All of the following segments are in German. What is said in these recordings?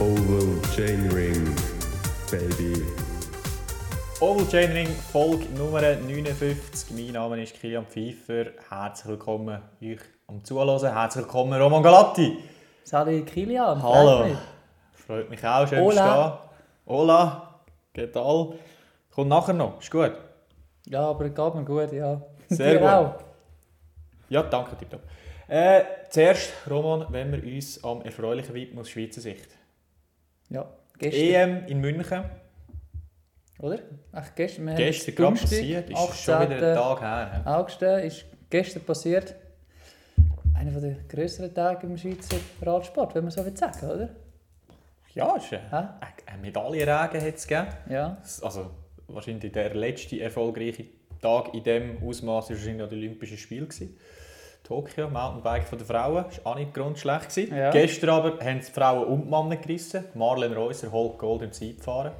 Oval Chain Ring, baby. Oval Chain Ring, Folge Nummer 59. Mein Name ist Kilian Pfeiffer. Herzlich willkommen euch am Zuhören. Herzlich willkommen Roman Galatti. Salut Kilian. Hallo. freut mich. Freut mich auch, schön Hola. bist du da. Hola. Geht all. Kommt nachher noch, ist gut. Ja, aber es geht mir gut, ja. Sehr gut. auch. Ja, danke, tipptopp. Äh, zuerst, Roman, wenn wir uns am erfreulichen widmen aus Schweizer Sicht. Ja, gestern, EM in München, oder? Ach, gestern, wir gestern gerade passiert, ist schon wieder ein Tag her. hä? August ist gestern passiert. Einer der grösseren Tage im Schweizer Radsport, wenn man so will sagen, oder? Ja, ist ein, ein Medaillenregen hat es gegeben. Ja. Also wahrscheinlich der letzte erfolgreiche Tag in diesem Ausmaß war wahrscheinlich auch die Olympischen Spiele. Gewesen. Tokio, Mountainbike von der Frauen, das war auch nicht grundschlecht. Ja. Gestern aber haben die Frauen und die Männer gerissen. Marlene Reusser holt Gold im Zeitfahren.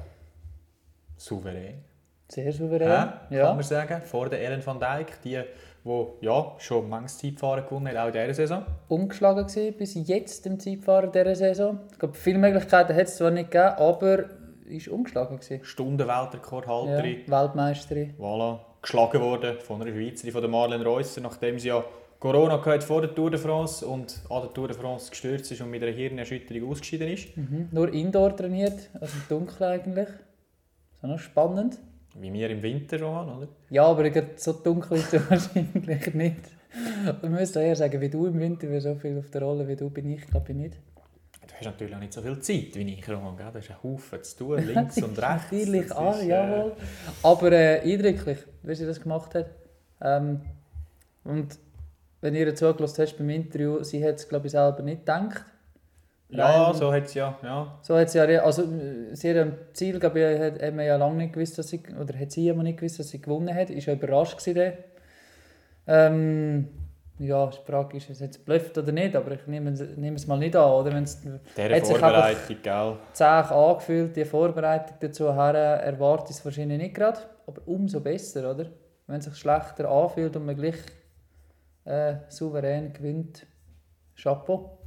Souverän. Sehr souverän. Ja, ja. Kann man sagen. Vor der Ellen van Dijk, die, die ja, schon manches Zeitfahren gewonnen hat, auch in dieser Saison. Ungeschlagen gewesen, bis jetzt im Zeitfahren dieser Saison. Ich glaube, viele Möglichkeiten hat es zwar nicht gegeben, aber ist ungeschlagen gewesen. Stundenweltrekordhalterin. Ja, Weltmeisterin. Voilà. Geschlagen worden von einer Schweizerin, von der Marlene Reusser, nachdem sie ja Corona hatte vor der Tour de France und an der Tour de France gestürzt ist und mit einer Hirnerschütterung ausgeschieden ist. Mhm. Nur Indoor trainiert, also im Dunkeln eigentlich. Das ist auch noch spannend. Wie wir im Winter, Roman, oder? Ja, aber so dunkel ist es wahrscheinlich nicht. Ich müsste eher sagen, wie du im Winter, weil so viel auf der Rolle wie du bin ich, glaube ich nicht. Du hast natürlich auch nicht so viel Zeit wie ich, Roman. Gell? Du hast einen Haufen zu tun, links und rechts. Natürlich, ah, ist, äh, jawohl. Aber äh, eindrücklich, wie sie das gemacht hat. Ähm, und wenn ihr zugelassen hast beim Interview, sie hat es, glaube ich, selber nicht gedacht. Ja, Rein- so hat es ja. ja. So hat sie ja, also äh, sie hat am Ziel, glaube ich, hat, hat man ja lange nicht gewusst, dass sie, oder hat sie immer nicht gewusst, dass sie gewonnen hat. Ist ja überrascht gewesen. Ähm, ja, die Frage ist, ist es jetzt blufft oder nicht, aber ich nehme, es- nehme es mal nicht an, oder? Wenn es Dieser Hat sich Vorbereitung, gell? zäh angefühlt, die Vorbereitung dazu her, erwartet es wahrscheinlich nicht gerade, aber umso besser, oder? Wenn es sich schlechter anfühlt und man gleich äh, souverän gewinnt, Chapeau.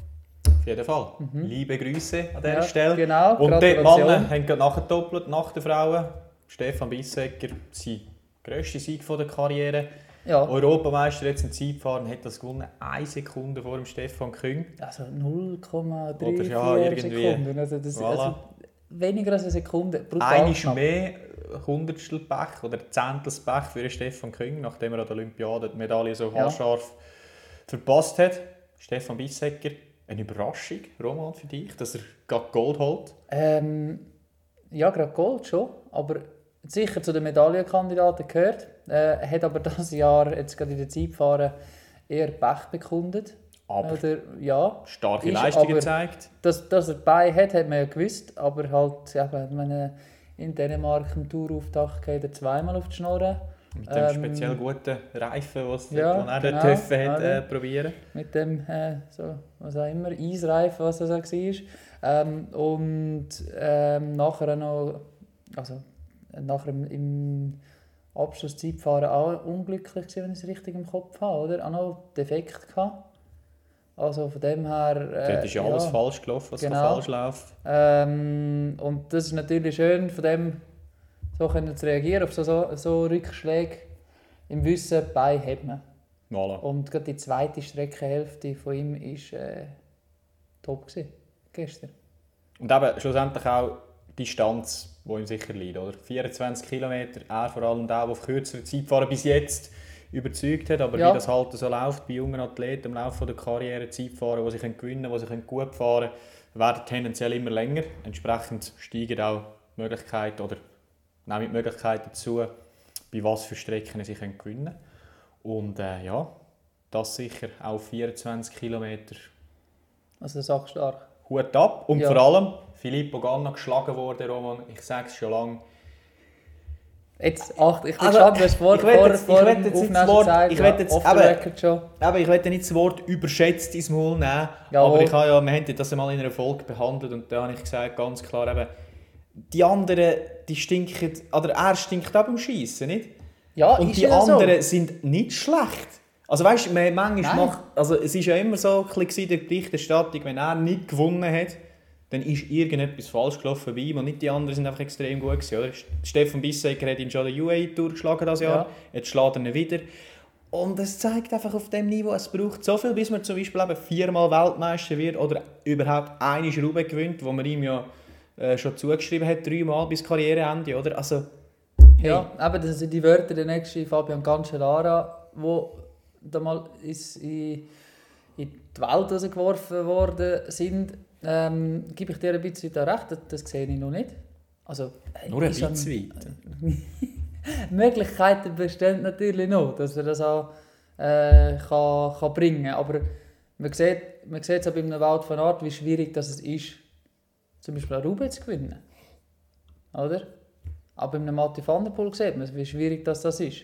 Auf jeden Fall. Liebe Grüße an dieser Ja, Stelle. Genau, Und die. Männer haben gerade nachgedoppelt nach den Frauen. Stefan Bissecker, sein grösster Sieg von der Karriere. Ja, Europameister jetzt im Zeitfahren hat das gewonnen, eine Sekunde vor dem Stefan Küng. also 0,3 Oder ja, irgendwie. Sekunden. Also das, Voilà. also weniger als eine Sekunde. Brutal Einmal knapp. mehr Hundertstel Pech oder Zehntels Pech für Stefan Küng, nachdem er an der Olympiade die Medaille so Ja. haarscharf verpasst hat. Stefan Bissecker, eine Überraschung, Roman, für dich, dass er gerade Gold holt. Ähm, ja, gerade Gold schon, aber sicher zu den Medaillenkandidaten gehört. Äh, hat aber das Jahr jetzt gerade in der Zeitfahren eher Pech bekundet. Aber Oder, ja, starke ist Leistung aber- gezeigt. dass, dass er dabei hat, hat man ja gewusst, aber halt, eben, meine, in Dänemark im Tourauftakt geht er zweimal auf die Schnurren. Mit dem Ähm, speziell guten Reifen, was ja, den er genau, dort hat, äh, probieren. mit dem, äh, so, was auch immer, Eisreifen, was das auch war. Ähm, und ähm, nachher noch, also nachher im, im Abschlusszeitfahren auch unglücklich gewesen, wenn ich es richtig im Kopf habe, oder? Auch noch defekt gehabt. Also von dem her... Äh, Dort ist ja alles falsch gelaufen, was genau. falsch läuft. Ähm, und das ist natürlich schön, von dem so können zu reagieren, auf so, so, so Rückschläge im Wissen, bei hat man. Voilà. Und gerade die zweite Streckenhälfte von ihm war äh, top gewesen, gestern. Und eben schlussendlich auch die Distanz, die ihm sicher liegt. Oder? 24 Kilometer, er vor allem der, der auf kürzere Zeit fahren bis jetzt überzeugt hat. Aber Ja. wie das halt so läuft bei jungen Athleten im Laufe der Karriere, Zeitfahren, die sie können gewinnen können, die sie können gut fahren können, werden tendenziell immer länger. Entsprechend steigen auch die Möglichkeiten oder nehmen die Möglichkeit dazu, bei was für Strecken sie können gewinnen können. Und äh, ja, das sicher auf 24 Kilometer Also sackstark. Hut ab. Und Ja. vor allem Filippo Ganna geschlagen worden, Roman. Ich sage es schon lange. Jetzt, acht, ich Also, gespannt, du hast vor, ich will vor, jetzt- ich vor will dem jetzt nicht das Wort- gesagt, ich ja, will jetzt- aber- schon. Aber ich will nicht das Wort überschätzt ins Maul nehmen. Jawohl. Aber ich habe ja, wir haben das einmal in einer Folge behandelt und da habe ich gesagt, ganz klar, eben, die anderen, die stinken, oder er stinkt auch beim Schießen, nicht? Ja, Und die ja so. anderen sind nicht schlecht. Also weißt du, man- manchmal Nein. macht, also es ist ja immer so ein bisschen in der Berichterstattung, wenn er nicht gewonnen hat, dann ist irgendetwas falsch gelaufen bei ihm und nicht die anderen sind einfach extrem gut gewesen, oder? Stefan Bisseker hat ihn schon der UAE durchgeschlagen das Jahr, Ja. jetzt schlägt er ihn wieder. Und es zeigt einfach auf dem Niveau, es braucht so viel, bis man zum Beispiel eben viermal Weltmeister wird oder überhaupt eine Schraube gewinnt, wo man ihm ja äh, schon zugeschrieben hat, dreimal bis Karriereende, oder? Also, hey, Ja, eben, das sind die Wörter der nächste Fabian Cancellara, wo da mal ins, in, in die Welt rausgeworfen worden sind. Ähm, gebe ich dir ein bisschen da recht, das, das sehe ich noch nicht. Also, äh, nur ein bisschen weit. Möglichkeiten bestehen natürlich noch, dass er das auch äh, kann, kann bringen kann. Aber man sieht, man sieht es auch bei einem Wald von Art, wie schwierig das ist, zum Beispiel eine Rube zu gewinnen. Oder? Aber bei einem Matti van der Poel sieht man, wie schwierig das, das ist.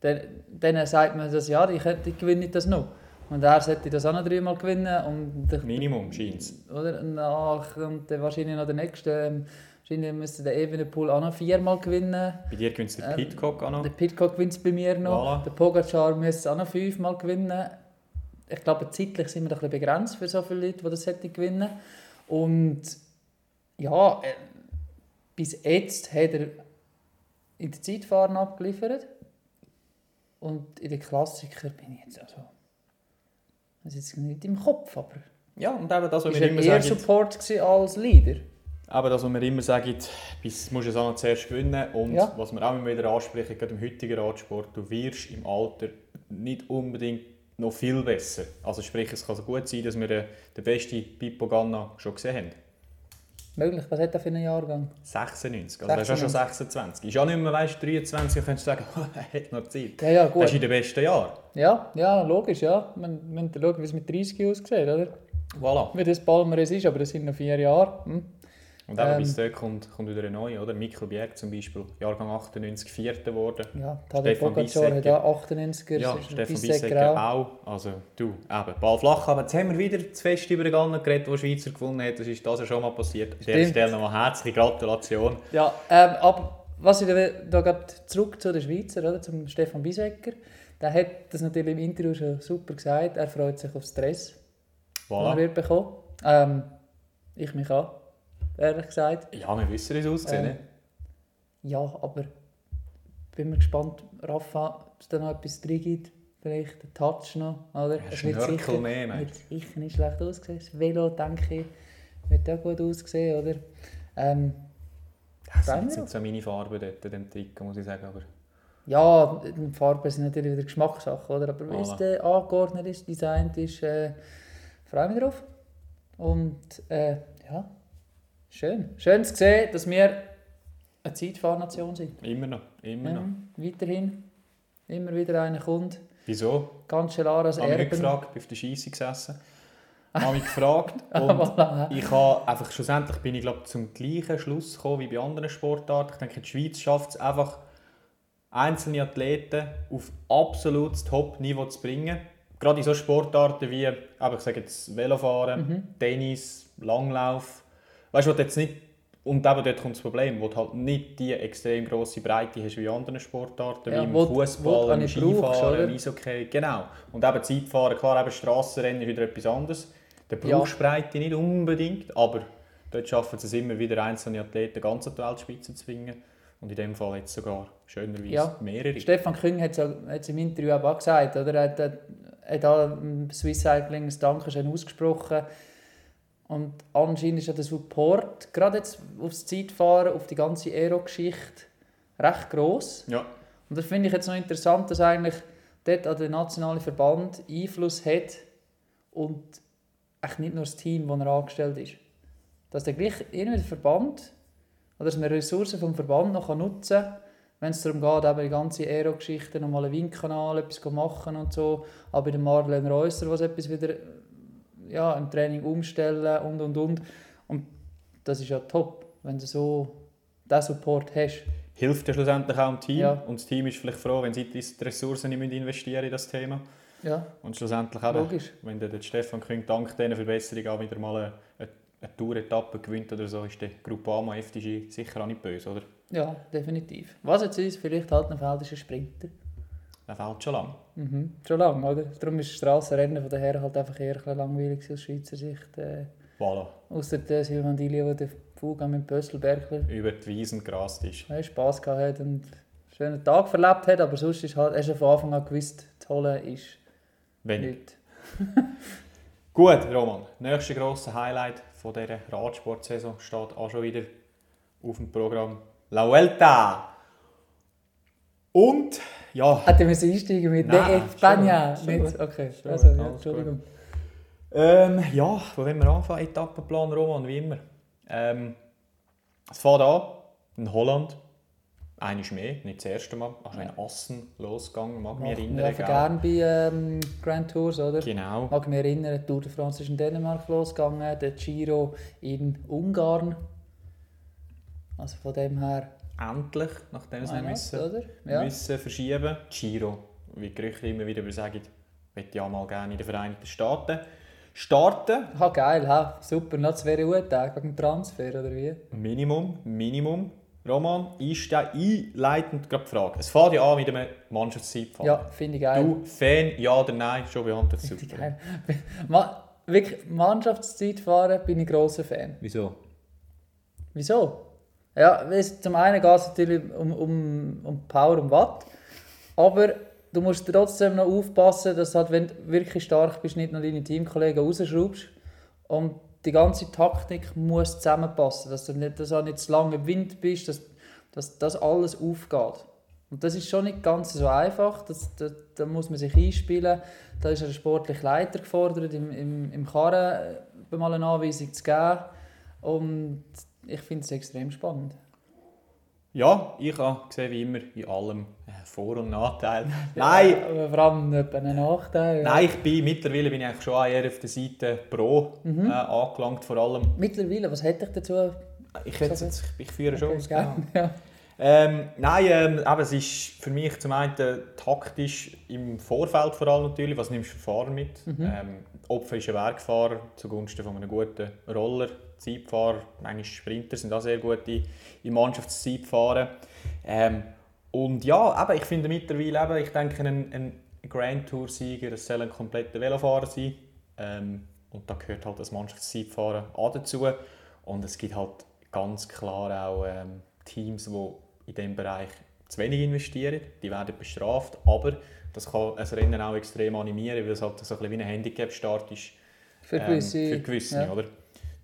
Dann, dann sagt man das, ja, ich, ich gewinne das noch. Und er sollte das auch noch dreimal gewinnen. Und Minimum, scheint oder? Nach, und dann wahrscheinlich noch der nächste. ähm, Wahrscheinlich müsste der Evenepoel auch noch viermal gewinnen. Bei dir gewinnt der Ähm, Pitcock auch noch. Der Pitcock gewinnt es bei mir noch. Voilà. Der Pogacar müsste es auch noch fünfmal gewinnen. Ich glaube, zeitlich sind wir doch ein bisschen begrenzt für so viele Leute, die das hätten gewinnen. Und ja, äh, bis jetzt hat er in der Zeitfahren abgeliefert. Und in den Klassiker bin ich jetzt also... Das ist jetzt nicht im Kopf, aber... Ja, und eben das, was wir er immer sagen, Support als Leader? aber das, was wir immer sagen, bis musst du es auch noch zuerst gewinnen. Und Ja. was wir auch immer wieder ansprechen, gerade im heutigen Radsport, du wirst im Alter nicht unbedingt noch viel besser. Also sprich, es kann so gut sein, dass wir den, den besten Pippo Ganna schon gesehen haben. Möglich. Was hat er für einen Jahrgang? 96, also er ist ja schon 26. Ist ja nicht mehr, weißt, 23, dann könntest du sagen, er hat noch Zeit. Ja, ja, Das gut. ist in den besten Jahren. Ja, ja, logisch, ja. Wir müssen schauen, wie es mit 30 aussieht, oder? Voilà. Wie das Palmares ist, aber das sind noch vier Jahre. Hm. Und eben Ähm. bis dort kommt, kommt wieder ein neuer, oder? Mikkel Bjerg zum Beispiel, Jahrgang 98, Vierter geworden. Ja, Stefan Bissecker. auch 98er, Ja, Stefan Bissecker Bissecker auch. Also du, eben, Ball flach. Aber jetzt haben wir wieder zu fest über den Gallen geredet, wo Schweizer gewonnen hat. Das ist das ja schon mal passiert. An dieser. Stelle nochmal herzliche Gratulation. Ja, ähm, aber was ich da, da gerade zurück zu den Schweizer, oder, zum Stefan Bissecker, der hat das natürlich im Interview schon super gesagt, er freut sich auf Stress, den er Voilà. wird bekommen. Ähm, ich mich auch, ehrlich gesagt. Ja, wir wissen, wie es aussieht. Ähm, ne? Ja, aber bin mir gespannt, Rafa, ob es da noch etwas drin gibt. Vielleicht ein Touch noch, oder? Ein Es wird sicher- mehr, wird sicher nicht schlecht aussehen. Das Velo, denke ich, wird auch gut aussehen, oder? Ähm, Das sind jetzt so meine Farben dort, in dem Trikot, muss ich sagen. Aber ja, die Farben sind natürlich wieder Geschmackssache, oder? Aber wie es dann angeordnet ist, designt ist, äh, freue mich drauf. Und äh, ja, schön. Schön zu sehen, dass wir eine Zeitfahrnation sind. immer noch, immer noch. Mhm, weiterhin. Immer wieder einer kommt. Wieso? Ganz klar als Ich habe Erben. gefragt, bin auf der Scheisse gesessen. Ich habe mich gefragt und Voilà. ich habe einfach schlussendlich bin ich glaube zum gleichen Schluss gekommen wie bei anderen Sportarten. Ich denke, die Schweiz schafft es einfach einzelne Athleten auf absolutes Top-Niveau zu bringen. Gerade in so Sportarten wie, aber ich sage jetzt Velofahren, Mhm. Tennis, Langlauf. Weißt du, jetzt nicht und eben dort kommt das Problem, wo du halt nicht die extrem grosse Breite hast wie in anderen Sportarten, Ja, wie im Fußball, im Skifahren, im Eishockey. Genau. Und eben Zeitfahren, klar, eben Strassenrennen ist wieder etwas anderes. Da Ja. brauchst du Breite nicht unbedingt, aber dort schaffen sie es immer wieder, einzelne Athleten ganz an die Weltspitze zu zwingen. Und in dem Fall jetzt sogar schönerweise Ja. mehrere. Stefan Küng hat es im Interview auch gesagt, oder? Er hat, er hat Swiss Cycling das Dankeschön ausgesprochen. Und anscheinend ist ja der Support, gerade jetzt aufs Zeitfahren, auf die ganze Aero-Geschichte, recht gross. Ja, Und das finde ich jetzt noch interessant, dass eigentlich dort an den nationalen Verband Einfluss hat und echt nicht nur das Team, das er angestellt ist. Dass der gleich irgendwie der Verband oder dass man Ressourcen vom Verband noch nutzen kann, wenn es darum geht, eben die ganze Aero-Geschichte, nochmal einen Windkanal, etwas machen und so. Aber bei der Marlene Reusser, was etwas wieder ja, im Training umstellen und und und. Und das ist ja top, wenn du so diesen Support hast. hilft ja schlussendlich auch dem Team. Ja. Und das Team ist vielleicht froh, wenn sie die Ressourcen nicht investieren in das Thema. Ja, Und schlussendlich auch, logisch. wenn der, der Stefan Küng dank dieser Verbesserung auch wieder mal eine, eine, eine Tour-Etappe gewinnt oder so, ist der Gruppama FDG sicher auch nicht böse, oder? Ja, definitiv. Was jetzt ist, vielleicht halt ein feldischer Sprinter. Der fällt schon lang. Mhm. Schon lange, oder? Darum ist das Strassenrennen von daher halt einfach eher ein langweilig aus Schweizer Sicht. Äh, Voilà, Außer der Silvan Dilio, der den Flug mit Pösselbergler über die Wiesen gerast ist. ja, Spass gehabt hat und einen schönen Tag verlebt hat, aber sonst ist halt, hast du von Anfang an gewusst, zu holen ist Wenig. nichts. Gut, Roman. Nächste grosse Highlight von dieser Radsportsaison steht auch schon wieder auf dem Programm. La Vuelta! Und, ja, Hätten wir einsteigen mit Nein, España? Okay, also, ja, Entschuldigung. ähm, ja, wo wollen wir anfangen? Etappenplan, Roman, wie immer. Ähm, es fährt an in Holland. Eines mehr, nicht das erste Mal. Also in Assen losgegangen, mag mich erinnern. gell? gerne bei ähm, Grand Tours, oder? Genau. Mag mich erinnern, die Tour de France ist in Dänemark losgegangen, der Giro in Ungarn. Also von dem her, Endlich, nachdem sie müssen, oder? Ja. müssen verschieben. Giro, wie Gerüchte immer wieder sagen, möchte ja mal gerne in den Vereinigten Staaten starten. Ha, geil, ha, super, noch zwei Ruhetage wegen dem Transfer, oder wie? Minimum, Minimum. Roman, einste- einleitend gerade die Frage. Es fährt ja an mit einem Mannschaftszeitfahren. Ja, finde ich geil. Du, Fan, ja oder nein? Schon beantwortet. Finde Super. geil. Ma wirklich, Mannschaftszeit fahren bin ich grosser Fan. Wieso? Wieso? Ja, zum einen geht es natürlich um, um, um Power und Watt, aber du musst trotzdem noch aufpassen, dass halt, wenn du wirklich stark bist, nicht noch deine Teamkollegen rausschraubst. Und die ganze Taktik muss zusammenpassen, dass du nicht, dass du nicht zu lange im Wind bist, dass, dass das alles aufgeht. Und das ist schon nicht ganz so einfach, das, das, da muss man sich einspielen, da ist der sportliche Leiter gefordert, im, im, im Karren mal eine Anweisung zu geben. Und ich finde es extrem spannend. Ja, ich habe gesehen, wie immer, in allem äh, Vor- und Nachteile. Nein, Aber vor allem einen Nachteil. nein, ich bin mittlerweile bin ich eigentlich schon eher auf der Seite Pro Mhm. äh, angelangt. Vor allem, Mittlerweile, was hätte ich dazu? ich, jetzt, jetzt, ich führe schon aus. genau. ja. Ähm, nein, ähm, eben, es ist für mich zum einen taktisch im Vorfeld vor allem natürlich, was nimmst du für Fahrer mit? Mhm. Ähm, Opfer ist ein Werkfahrer zugunsten von einem guten Roller, Zeitfahrer, manchmal Sprinter sind auch sehr gut in, in Mannschaftszeitfahren. Ähm, und ja, eben, ich finde mittlerweile, eben, ich denke, ein, ein Grand Tour-Sieger, soll ein kompletter Velofahrer sein. Ähm, und da gehört halt das Mannschaftszeitfahren auch dazu. Und es gibt halt ganz klar auch ähm, Teams, die in diesem Bereich zu wenig investieren. Die werden bestraft, aber das kann ein Rennen auch extrem animieren, weil es halt so ein bisschen wie ein Handicap-Start ist Für ähm, gewisse. für gewisse ja. oder?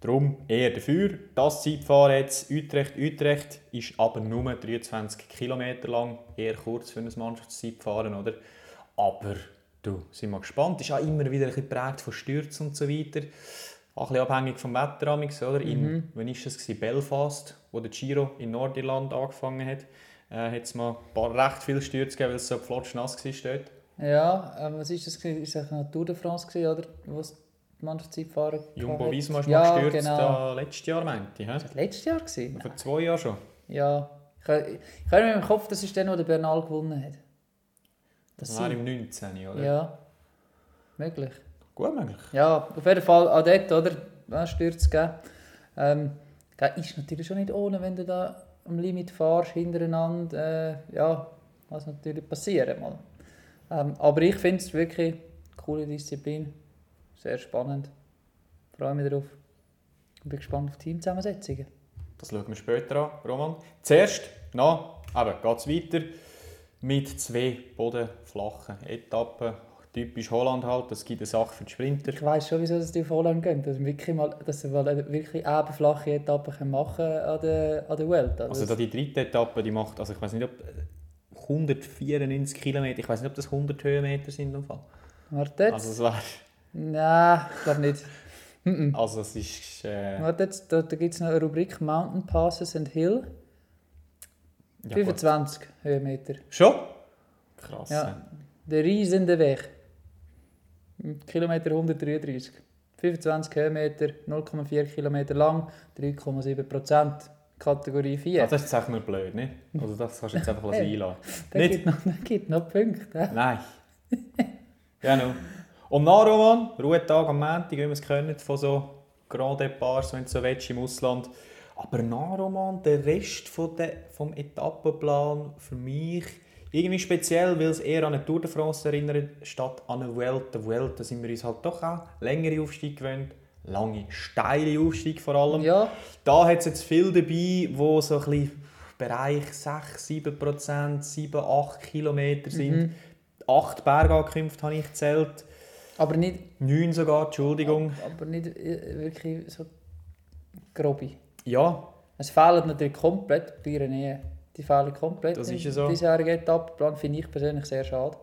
Darum eher dafür. Das Zeitfahren jetzt Utrecht, Utrecht ist aber nur 23 km lang, eher kurz für ein Mannschaftszeitfahren, oder? Aber du, sind wir gespannt. Ist auch immer wieder ein bisschen geprägt von Stürzen und so weiter. Auch ein bisschen abhängig vom Wetter, oder? Mhm. In, wann war das? Belfast, wo der Giro in Nordirland angefangen hat. Äh, hat es mal ein paar recht viele Stürze gegeben, weil es so flotschnass war dort. Ja, ähm, was ist das? Ist das eine Tour de France, oder? Die Mannschaftszeitfahrer Jumbo Visma ist ja, mal gestürzt, genau. da letztes Jahr, meinte ich. das letztes Jahr? Gewesen? Vor zwei Jahren schon. Ja. Ich, ich habe mir im Kopf, das ist der, wo der Bernal gewonnen hat. Das war im 19, oder? Ja. Möglich. Gut möglich. Ja, auf jeden Fall auch dort, oder? Ja, Stürze geben. Ähm, ist natürlich schon nicht ohne, wenn du da am Limit fährst, hintereinander. Äh, ja, was natürlich passieren mal. Ähm, aber ich finde es wirklich eine coole Disziplin. Sehr spannend. Freue mich darauf. Und bin gespannt auf die Teamzusammensetzungen. Das schauen wir später an, Roman. Zuerst, na, eben, geht es weiter mit zwei bodenflachen Etappen. Typisch Holland halt, das gibt eine Sache für die Sprinter. Ich weiss schon, wieso dass die auf Holland gehen. Dass, wir wirklich mal, dass sie mal eine wirklich ebenflache Etappe können machen an der, an der Welt. Also da die dritte Etappe, die macht, also ich weiß nicht, ob 194 Kilometer, ich weiß nicht, ob das 100 Höhenmeter sind im Fall. Warte jetzt. Also es war, Nein, glaube nicht. also es ist, äh, Warte jetzt, da, da gibt es noch eine Rubrik Mountain Passes and Hill. ja, gut. 25 Höhenmeter. Schon? Krass. Ja. Der riesende Weg. Kilometer 133. 25 Höhenmeter, 0,4 Kilometer lang, 3,7 Prozent. Kategorie 4. Also das ist jetzt nur blöd, nicht? Also das kannst du jetzt einfach Hey. Der nicht. gibt noch, gibt noch Punkte. hä? Nein. genau. Und nach Roman, Ruhetag am Montag, wie wir es kennen, von so Grand Departs, wenn du so willst, im Ausland. Aber nach Roman, der Rest von der, vom Etappenplan für mich irgendwie speziell, weil es eher an eine Tour de France erinnert, statt an eine Welt. Der Welt, da sind wir uns halt doch auch längere Aufstiege gewöhnt, lange, steile Aufstieg vor allem. Ja, Da hat es jetzt viel dabei, wo so ein bisschen Bereich 6, 7 Prozent, 7, 8 Kilometer sind. Mhm. Acht Bergankünfte habe ich gezählt. Aber nicht, Neun sogar, Entschuldigung. aber nicht äh, wirklich so grobe. Ja, Es fehlen natürlich komplett die Pyrenäen. Die fehlen komplett Das ist ja so. diesjährigen Etappenplan. Finde ich persönlich sehr schade.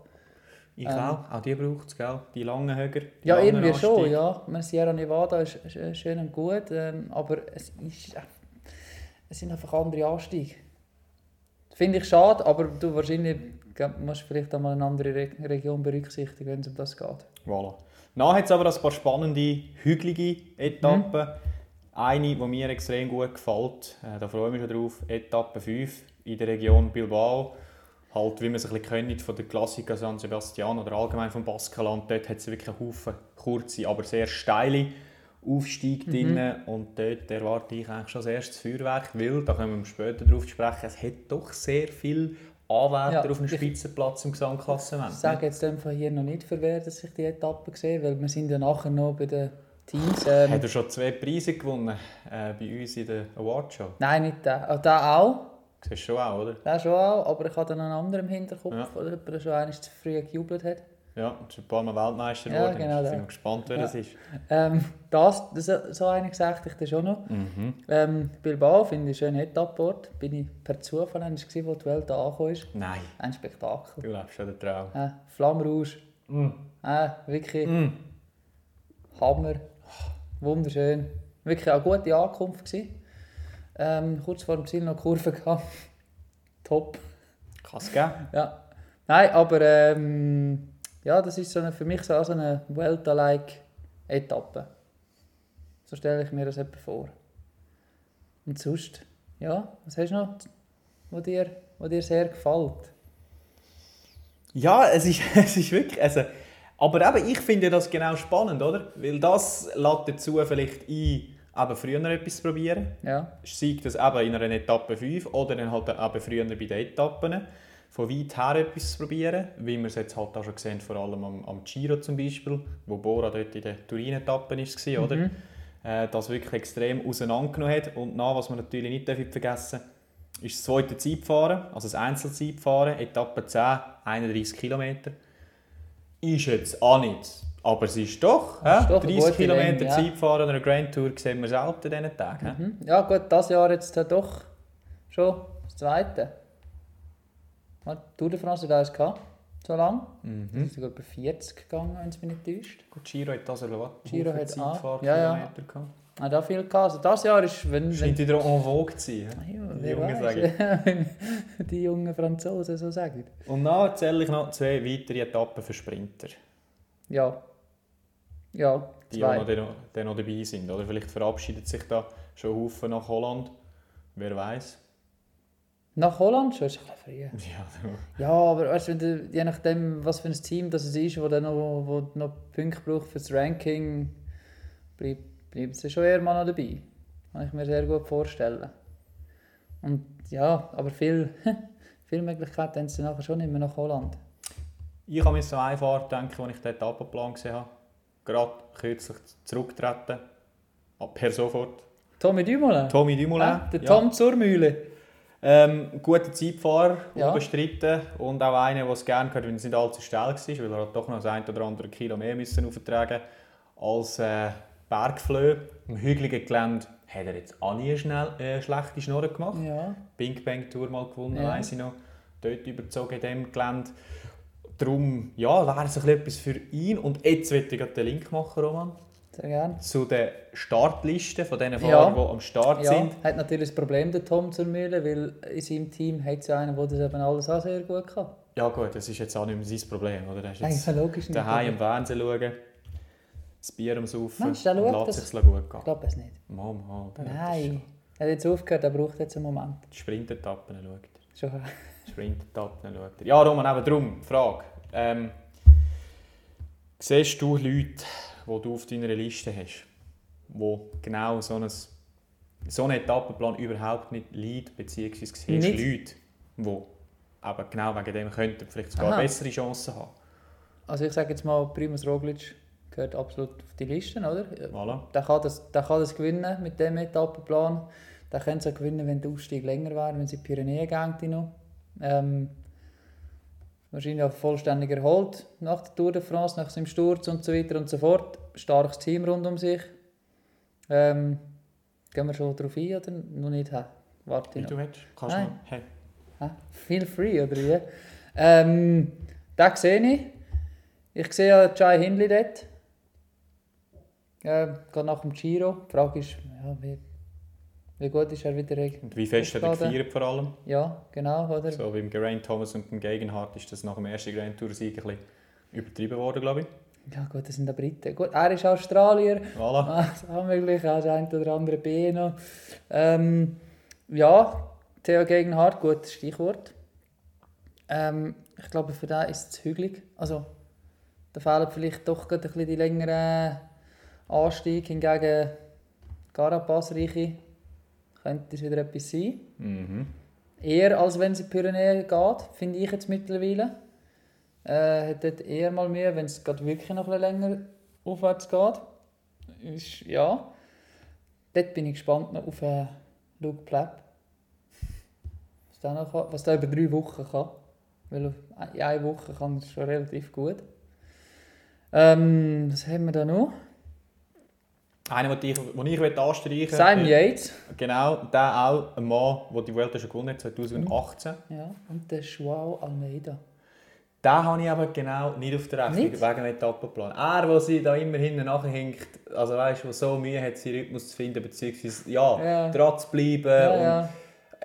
ich Ähm. auch. Auch die braucht es? Die langen Höger. die Ja, irgendwie schon, Anstiege. ja. Meine, Sierra Nevada ist schön und gut, ähm, aber es, ist, äh, es sind einfach andere Anstiege. Finde ich schade, aber du wahrscheinlich musst vielleicht einmal eine andere Re Region berücksichtigen, wenn es um das geht. Voilà. Dann hat es aber ein paar spannende, hügelige Etappen. Mhm. Eine, die mir extrem gut gefällt, äh, da freue ich mich schon drauf, Etappe 5 in der Region Bilbao. Halt, wie man es ein bisschen kennt von der Klassiker San Sebastian oder allgemein vom Baskenland. Dort hat es wirklich einen Haufen kurze, aber sehr steile Aufstiege Mhm. drin. Und dort erwarte ich eigentlich schon das erste Feuerwerk, weil, da kommen wir später darauf zu sprechen, es hat doch sehr viele Anwärter Ja, auf ich- Spitzenplatz im Gesamtklassement. Ich sage jetzt einfach hier noch nicht, für wer dass ich die Etappe sehe, weil wir sind ja nachher noch bei den Teams. Ähm, Hat er schon zwei Preise gewonnen äh, bei uns in der Awardshow? nein, nicht der. Ah, der auch. Siehst du schon auch, oder? Der schon auch, aber ich hatte noch einen anderen im Hinterkopf, Ja. oder jemand, schon einmal zu früh gejubelt hat. Ja, und ist ein paar Mal Weltmeister Ja, geworden. genau Ich bin gespannt, wer Ja. das ist. Ähm, das, das, so einen gesagt ich dann schon noch. Mhm. Ähm, Bilbao finde ich schönen Etapport. Bin ich per Zufall einmal gewesen, wo die Welt angekommen ist. Nein, Ein Spektakel. du lebst schon den Traum. Äh, Flammrausch. Äh, wirklich Mm. Hammer. Wunderschön. Wirklich eine gute Ankunft. Gewesen. Ähm, kurz vor dem Ziel noch Kurve gehabt. Top. Kann es geben. Ja. Nein, aber ähm, ja, das ist so eine, für mich so eine Welta-like-Etappe. So stelle ich mir das etwa vor. Und sonst, ja, was hast du noch, wo dir, wo dir sehr gefällt? Ja, es ist, es ist wirklich... Also, aber eben, ich finde das genau spannend, oder? Weil das lädt dazu vielleicht ein, eben früher etwas zu probieren. Ja, sei das eben in einer Etappe 5 oder dann halt eben früher bei den Etappen, von weit her etwas zu probieren, wie wir es jetzt halt auch schon gesehen vor allem am, am Giro zum Beispiel, wo Bora dort in der Turin-Etappe war, oder? Äh, das wirklich extrem auseinandergenommen hat. Und nach, was wir natürlich nicht vergessen ist das zweite Zeitfahren, also das Einzelzeitfahren, Etappe 10, 31 Kilometer. Ist jetzt auch nicht, aber es ist doch, Es ist doch eine 30 gute Kilometer Länge, ja. Zeitfahren einer Grand Tour sehen wir selten in diesen Tagen. mhm. ja gut, das Jahr jetzt ja doch schon das zweite. Tour de France hat eins gehabt, so lange. Mhm. Das ist sogar bei 40 gegangen, wenn es mich nicht täuscht. Gut, Giro hat das oder was? Giro hat auch. Ja, ja. gehabt. Ah, da viel gehabt. Also das Jahr ist, wenn... Scheint wieder en vogue zu sein. hä? ja, Die Jungen wenn die jungen Franzosen so sagen. Und dann erzähle ich noch zwei weitere Etappen für Sprinter. Ja. Ja, Die zwei. noch, dann, dann noch dabei sind. Oder vielleicht verabschiedet sich da schon ein Haufen nach Holland. Wer weiß? Nach Holland schon, ist ein bisschen früh. Ja, Ja, aber weißt, wenn du, je nachdem, was für ein Team das es ist, wo dann noch, wo noch Punkte braucht für das Ranking, bleib, bleibt sie schon eher mal noch dabei. Kann ich mir sehr gut vorstellen. Und ja, aber viel, viele Möglichkeiten haben sie nachher schon nicht mehr nach Holland. ich habe mir so eine Fahrt denken, als ich den Etappenplan gesehen habe. Gerade kürzlich zurücktreten. Ah, Per sofort. Tommy Dumoulin? Tommy Dumoulin. Ah, der ja. Tom zur Mühle. Ähm, guter Zeitfahrer, Ja. unbestritten. Und auch einer, der es gerne gehört, wenn es nicht allzu schnell war, weil er hat doch noch das ein oder andere Kilo mehr müssen auftragen als äh, Bergflöhe. Im hügeligen Gelände hat er jetzt auch nie eine schnell, äh, schlechte Schnurren gemacht. Ja. Bing Bang Tour mal gewonnen, Ja. weiss ich noch. Dort überzogen in diesem Gelände. Darum ja, wäre es etwas für ihn. Und jetzt ich gerade den Link machen, Roman, Sehr gerne. zu den Startlisten von den Ja. Fahrern, die am Start Ja, sind. hat natürlich das Problem, der Tom zur Mühle, weil in seinem Team hat es ja einen, der das eben alles auch sehr gut kann. Ja gut, das ist jetzt auch nicht mehr sein Problem. Oder? Er ist jetzt Eigentlich logisch nicht. daheim im Ich Fernsehen schauen, das Bier am Saufen Meinst du, der und lässt das? sich gut gehen. glaube es nicht. Der hat Nein. Er hat jetzt aufgehört, er braucht jetzt einen Moment. das- Die Sprintetappen schaut er. Schon. Sprintetappen schaut er. Ja, Roman, eben darum, Frage. Ähm, siehst du Leute, die du auf deiner Liste hast, die genau so, ein, so einen Etappenplan überhaupt nicht leiden, beziehungsweise siehst? Leute, die aber genau wegen dem könnten vielleicht sogar Aha. bessere Chancen haben? Also ich sage jetzt mal Primus Roglic, gehört absolut auf die Liste, oder? Voilà. Der kann das, der kann das gewinnen mit dem Etappenplan. Der könnte es auch gewinnen, wenn der Aufstieg länger wäre, wenn sie die Pyrenäen noch. Ähm, wahrscheinlich auch vollständig erholt nach der Tour de France, nach seinem Sturz und so weiter und so fort. Starkes Team rund um sich. Ähm, gehen wir schon darauf ein oder noch nicht? Warte Wie noch. du willst. Kannst Nein. du hey. Hä? Feel free, oder wie? Ähm, den sehe ich. Ich sehe ja Jai Hindley dort. Ja, gerade nach dem Giro. Die Frage ist, ja, wie, wie gut ist er wieder? Und wie fest hat er gefeiert vor allem? Ja, genau, oder? So beim Geraint Thomas und beim Gegenhardt ist das nach dem ersten Grand Tour Sieg ein bisschen übertrieben worden, glaube ich. Ja gut, das sind die Briten. Gut, er ist Australier. Voilà. Ah, das ist auch möglich, auch das ein oder andere B noch. Ähm, ja, Theo Gegenhardt, gutes Stichwort. Ähm, ich glaube, für den ist es hügelig. Also, da fehlen vielleicht doch ein bisschen die längeren Anstieg. Hingegen Carapaz, Reiche, könnte es wieder etwas sein. Mhm. Eher als wenn es in die Pyrenäen geht, finde ich jetzt mittlerweile. Äh, hat dort eher mal Mühe, wenn es wirklich noch ein länger aufwärts geht. Ist, ja. Dort bin ich gespannt noch auf äh, Luke Plapp. Was der, noch kann, was der über drei Wochen kann. Weil in einer Woche kann er schon relativ gut. Ähm, was haben wir da noch? Einer, den ich, den ich möchte anstreichen Simon äh, Yates. Genau, der auch, ein Mann, der die Welt schon gewonnen hat, 2018. Ja, und der Joao Almeida. Den habe ich aber genau nicht auf der Rechnung, Nicht? wegen dem Etappenplan. Er, der sie da immer hinten nachhinkt, also weißt du, so Mühe hat, seinen Rhythmus zu finden, beziehungsweise ja, Ja. dran zu bleiben. Ja, und ja.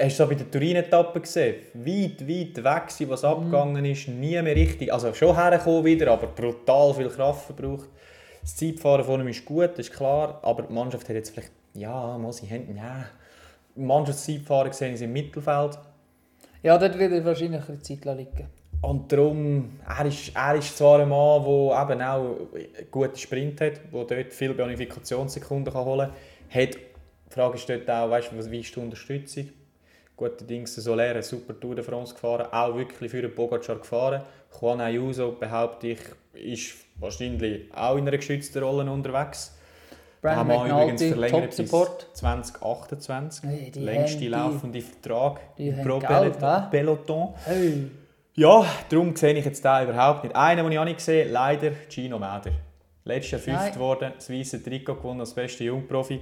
Hast du das bei der Turin-Etappe gesehen? Weit, weit weg gewesen, was abgegangen ist, nie mehr richtig. Also schon hergekommen wieder, aber brutal viel Kraft verbraucht. Das Zeitfahren von ihm ist gut, das ist klar, aber die Mannschaft hat jetzt vielleicht, ja, mal sie haben, ja, Mannschaftszeitfahren gesehen ist im Mittelfeld. Ja, dort wird er wahrscheinlich eine Zeit liegen. Und darum, er ist, er ist zwar ein Mann, der eben auch einen guten Sprint hat, der dort viele Bonifikationssekunden holen kann. Hat, die Frage ist dort auch, weißt, du, wie ist die Unterstützung? Gute Dings, Soler, eine super Tour de France gefahren, auch wirklich für den Pogacar gefahren. Juan Ayuso, behaupte ich, ist wahrscheinlich auch in einer geschützten Rolle unterwegs. Brandon Der Mann übrigens verlängert bis Support. 2028. Hey, die Längste haben die- laufende Vertrag die haben Pro Geld, Peloton. Hey. Ja, darum sehe ich jetzt den überhaupt nicht. Einen, den ich auch nicht sehe, leider Gino Mäder. Letztes Jahr fünft geworden, das weiße Trikot gewonnen als bester Jungprofi.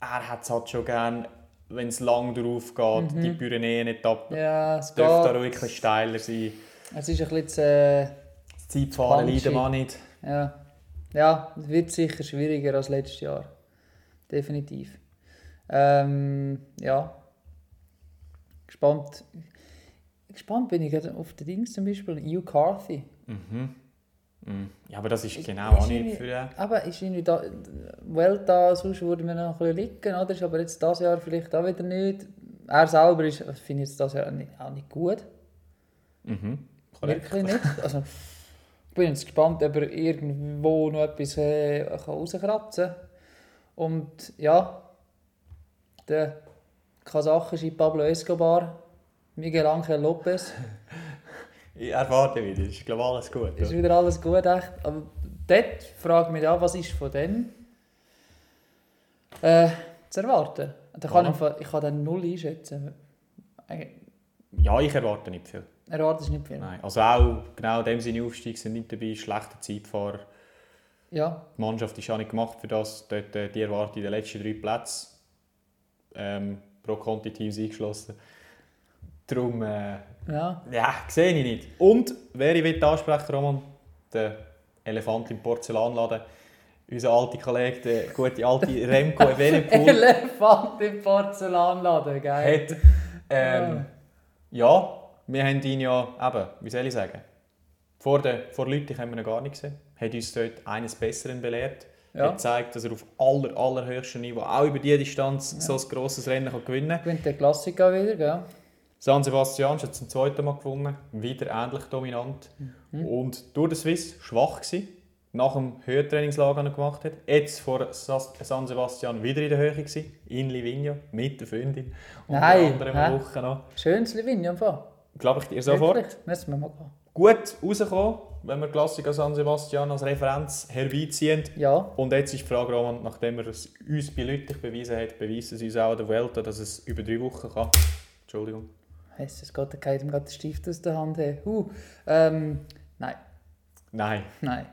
Er hat es halt schon gern, wenn es lang drauf geht, die Pyrenäen-Etappe. Ja, es Dürfte da geht. ruhig ein bisschen steiler sein. Es ist ein bisschen zu, äh, Das Zeitfahren leidet man nicht. ja. ja, es wird sicher schwieriger als letztes Jahr. Definitiv. Ähm, ja. Gespannt. Gespannt bin ich auf den Dings zum Beispiel. Hugh Carthy. Mhm. Mhm. Ja, aber das ist Ist- genau ist auch nicht für ihn. Aber ist irgendwie da, Welt da, sonst würde mir noch ein bisschen liegen, oder? Ist aber jetzt dieses Jahr vielleicht auch wieder nicht. Er selber ist, finde ich jetzt dieses Jahr nicht, auch nicht gut. Mhm. Korrekt. Wirklich nicht. Also, ich bin jetzt gespannt, ob er irgendwo noch etwas äh, kann rauskratzen kann. Und ja, der kasachische Pablo Escobar, Miguel Angel Lopez, Ich erwarte wieder, ist glaube alles gut. ist wieder alles gut, echt. Aber dort frage ich mich auch, was ist von denen äh, zu erwarten. Da kann Ja. ich, ich kann den null einschätzen. Ja, ich erwarte nicht viel. Erwartest nicht viel? Nein. Also auch genau in dem Sinne Aufstieg sind nicht dabei, schlechte Zeitfahrer. Ja, Die Mannschaft ist auch nicht gemacht für das. Dort, äh, die erwarten in den letzten drei Plätzen. Ähm, pro Conti-Teams eingeschlossen. Darum, äh, ja. ja, sehe ich nicht. Und, wer ich will ansprechen Roman, der Elefant im Porzellanladen. Unser alter Kollege, der gute alte Remco Evenepoel, Elefant im Porzellanladen, geil. hat, ähm, ja, wir haben ihn ja, eben, wie soll ich sagen, vor den vor Leuten haben wir ihn gar nicht gesehen. Hat uns dort eines Besseren belehrt. Ja. Hat gezeigt, dass er auf aller, allerhöchstem Niveau, auch über diese Distanz, so ein grosses Rennen kann gewinnen kann. Gewinnt der Klassiker wieder, gell? San Sebastian hat zum zweiten Mal gewonnen, wieder ähnlich dominant. Und durch den Swiss schwach gewesen, nach dem Höhentrainingslager, er gemacht hat. Jetzt vor San Sebastian wieder in der Höhe gewesen, in Livigno, mit der Freundin. Und Nein, der anderen hä? Woche noch. Schönes Livigno im Fall. Glaube ich dir sofort. Müssen wir mal gehen. gut rausgekommen, wenn wir Klassiker San Sebastian als Referenz herbeiziehen. Ja, Und jetzt ist die Frage, Roman, nachdem er es uns bei Leuten bewiesen hat, beweisen sie uns auch an der Welt, dass es über drei Wochen kann. Entschuldigung. Es es geht, da geht ihm gerade der Stift aus der Hand. Hey. Uh, ähm, nein, Nein. nein.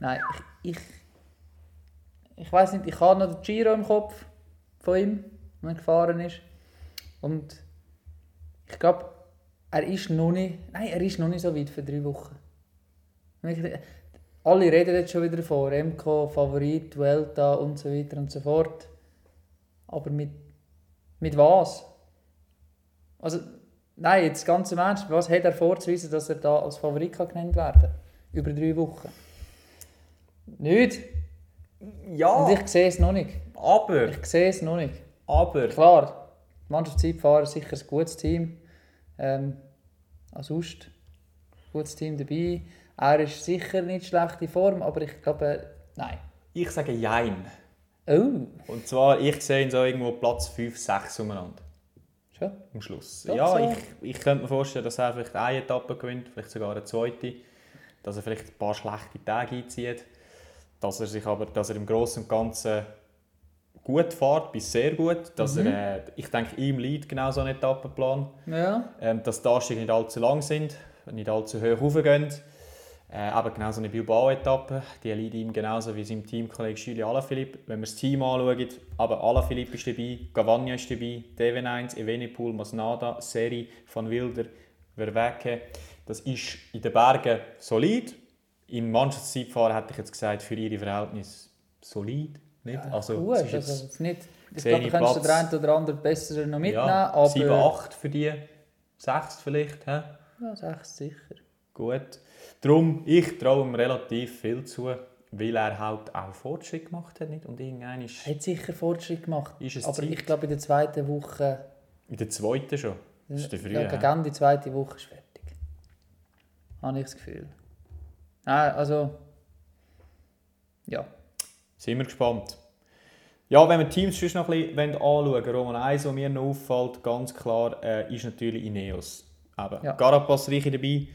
Nein, ich... Ich, ich weiß nicht, ich habe noch den Giro im Kopf von ihm, wenn er gefahren ist. Und ich glaube, er ist noch nicht... Nein, er ist noch nicht so weit für drei Wochen. Alle reden jetzt schon wieder davon. Remco, Favorit, Vuelta und so weiter und so fort. Aber mit, mit was? Also, nein, jetzt ganz im Ernst, was hat er vorzuweisen, dass er da als Favorit kann genannt werden Über drei Wochen. Nicht. Ja, Und ich sehe es noch nicht. aber, Ich sehe es noch nicht. aber, Klar, Mannschaftszeitfahrer sicher ein gutes Team. Ähm, als Ust, gutes Team dabei. Er ist sicher nicht schlecht in Form, aber ich glaube, nein. ich sage Jein. Oh, Und zwar, ich sehe ihn so irgendwo Platz 5, 6 umeinander. Schon? Am Schluss. Doch, ja, so. ich, ich könnte mir vorstellen, dass er vielleicht eine Etappe gewinnt, vielleicht sogar eine zweite. Dass er vielleicht ein paar schlechte Tage einzieht. Dass er sich aber, dass er im Großen und Ganzen gut fährt, bis sehr gut. Dass Mhm. er, äh, ich denke, ihm liegt genau so ein Etappenplan. Ja. Ähm, dass die Anstiege nicht allzu lang sind, nicht allzu hoch raufgehen. Äh, aber genau so eine Bilbao-Etappe, die liegt ihm genauso wie seinem Teamkollege Julio Alaphilippe. Wenn wir das Team anschauen, aber Alaphilippe ist dabei, Gavagna ist dabei, DW1, Evenepoel, Masnada, Seri, Van Wilder, Verwecke. Das ist in den Bergen solid. Im Mannschaftszeitfahren hätte ich jetzt gesagt, für ihre Verhältnisse solid. Nicht? also, gut, ist jetzt- also jetzt nicht, ich glaube, du könntest den einen oder anderen besser noch mitnehmen, ja, aber... 7, 8 für die, 6 vielleicht. Hä? Ja, sechs sicher. Gut. Darum, ich traue ihm relativ viel zu, weil er halt auch Fortschritt gemacht hat. Nicht? Und irgendwann ist Er hat sicher Fortschritt gemacht, Ist es aber Zeit? ich glaube, in der zweiten Woche... in der zweiten schon. Das ist der frühe. ja, gegen Ende zweite Woche ist fertig. Habe ich das Gefühl. Nein, also... Ja. Sind wir gespannt. Ja, wenn wir die Teams sonst noch ein bisschen anschauen Roman 1, was mir noch auffällt, ganz klar, äh, ist natürlich Ineos. Eben. Ja. Carapaz dabei,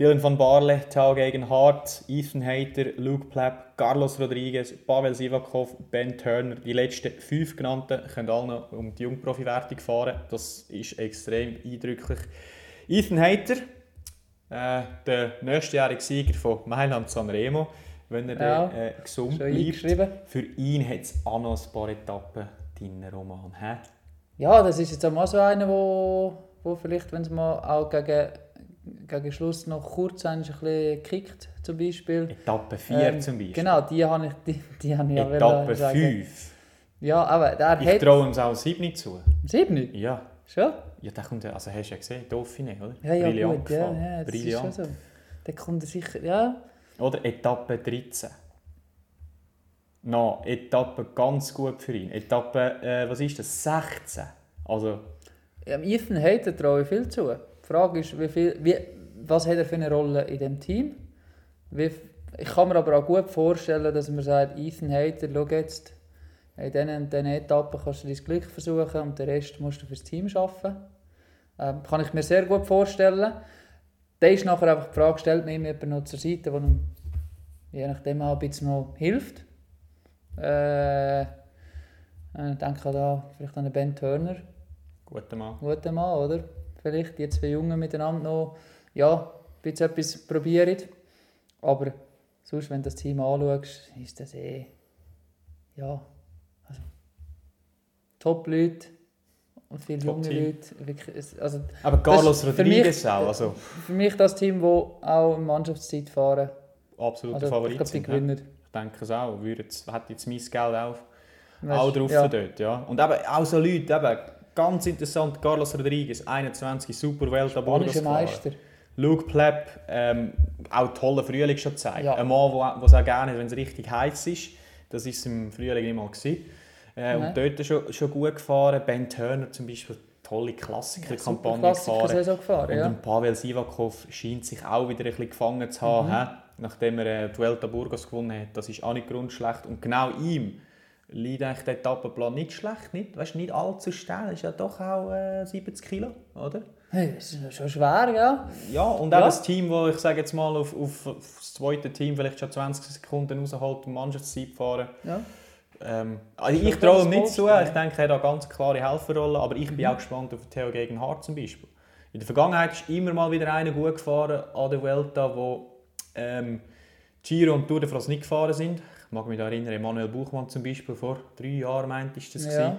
Dylan van Barle, Tao gegen Hart, Ethan Hayter, Luke Plapp, Carlos Rodriguez, Pavel Sivakov, Ben Turner. Die letzten fünf genannten können alle noch um die Jungprofi-Wertung fahren. Das ist extrem eindrücklich. Ethan Hayter, äh, der nächstjährige Sieger von Mailand Sanremo, wenn er Ja, äh, gesund bleibt. Für ihn hat es auch noch ein paar Etappen drin, Roman. Hä? Ja, das ist jetzt auch mal so einer, wo, wo vielleicht, wenn es mal auch gegen, gegen Schluss noch kurz ein bisschen kickt, zum Beispiel. Etappe 4 Ähm, zum Beispiel. Genau, die habe ich, die, die habe ich ja Etappe sagen. 5. Ja, aber der Ich hat... traue ihm auch 7 zu. Sieben? Ja. Schon? Ja, der kommt ja, also hast du ja gesehen, Dauphine, oder? Ja, ja, Brillant gut, ja, ja, das Brillant. ist schon so. Der kommt er sicher, ja. Oder Etappe 13. No, Etappe ganz gut für ihn. Etappe, äh, was ist das? 16. Also, Ja, Ethan Hayter traue ich viel zu. Die Frage ist, wie viel, wie, was hat er für eine Rolle in dem Team? Wie, ich kann mir aber auch gut vorstellen, dass man sagt, Ethan Hayter, schau jetzt, in diesen, diesen Etappen kannst du dein Glück versuchen und den Rest musst du fürs Team arbeiten. Ähm, kann ich mir sehr gut vorstellen. Da ist nachher einfach die Frage, stellt mir jemand noch zur Seite, der je nachdem auch ein bisschen noch hilft. Äh, ich denke da vielleicht an den Ben Turner guter Mann. guter Mann, oder? Vielleicht die zwei Jungen miteinander noch, ja, etwas probieren. Aber sonst, wenn du das Team anschaust, ist das eh, ja, also Top-Leute und viele junge Top-Team. Leute. Wirklich, also Aber Carlos Rodriguez auch, also für mich das Team, das auch in Mannschaftszeit fahren. absoluter Also, ich Favorit glaube, die? Gewinner. Ich denke es auch. Würde hätte jetzt mein Geld auch, Weißt, auch drauf ja. dort. Ja. Und eben auch so Leute, eben, ganz interessant, Carlos Rodriguez, 21, super Welt gefahren. Meister. Luke Plapp, ähm, auch toller Frühling schon gezeigt. Ja. Ein Mann, der es auch gerne hat, wenn es richtig heiß ist. Das war es im Frühling nicht mal. Gewesen. Äh, und dort schon, schon gut gefahren. Ben Turner zum Beispiel, tolle Klassiker-Kampagne gefahren. Klassiker-Saison gefahren, Und ja. ein Pavel Sivakov scheint sich auch wieder ein bisschen gefangen zu haben, Mhm. nachdem er äh, die Vuelta Burgos gewonnen hat. Das ist auch nicht grundschlecht. Und genau ihm liegt eigentlich der Etappenplan nicht schlecht. Nicht, weißt, nicht allzu steil, ist ja doch auch äh, 70 Kilo, oder? Hey, das ist schon schwer, ja. Ja, und auch das Team, das ich sage jetzt mal auf, auf, auf das zweite Team vielleicht schon 20 Sekunden rausholt und Mannschaftszeit fahren. ja. Ähm, also ich traue ihm nicht zu, Posten, ich denke, er hat eine ganz klare Helferrolle, aber ich bin auch gespannt auf Theo gegen Hart zum Beispiel. In der Vergangenheit ist immer mal wieder einer gut gefahren an der Vuelta, wo ähm, Giro und Tour de France nicht gefahren sind. Ich mag mich da erinnern, Emanuel Buchmann zum Beispiel, vor drei Jahren meint ist das Ja.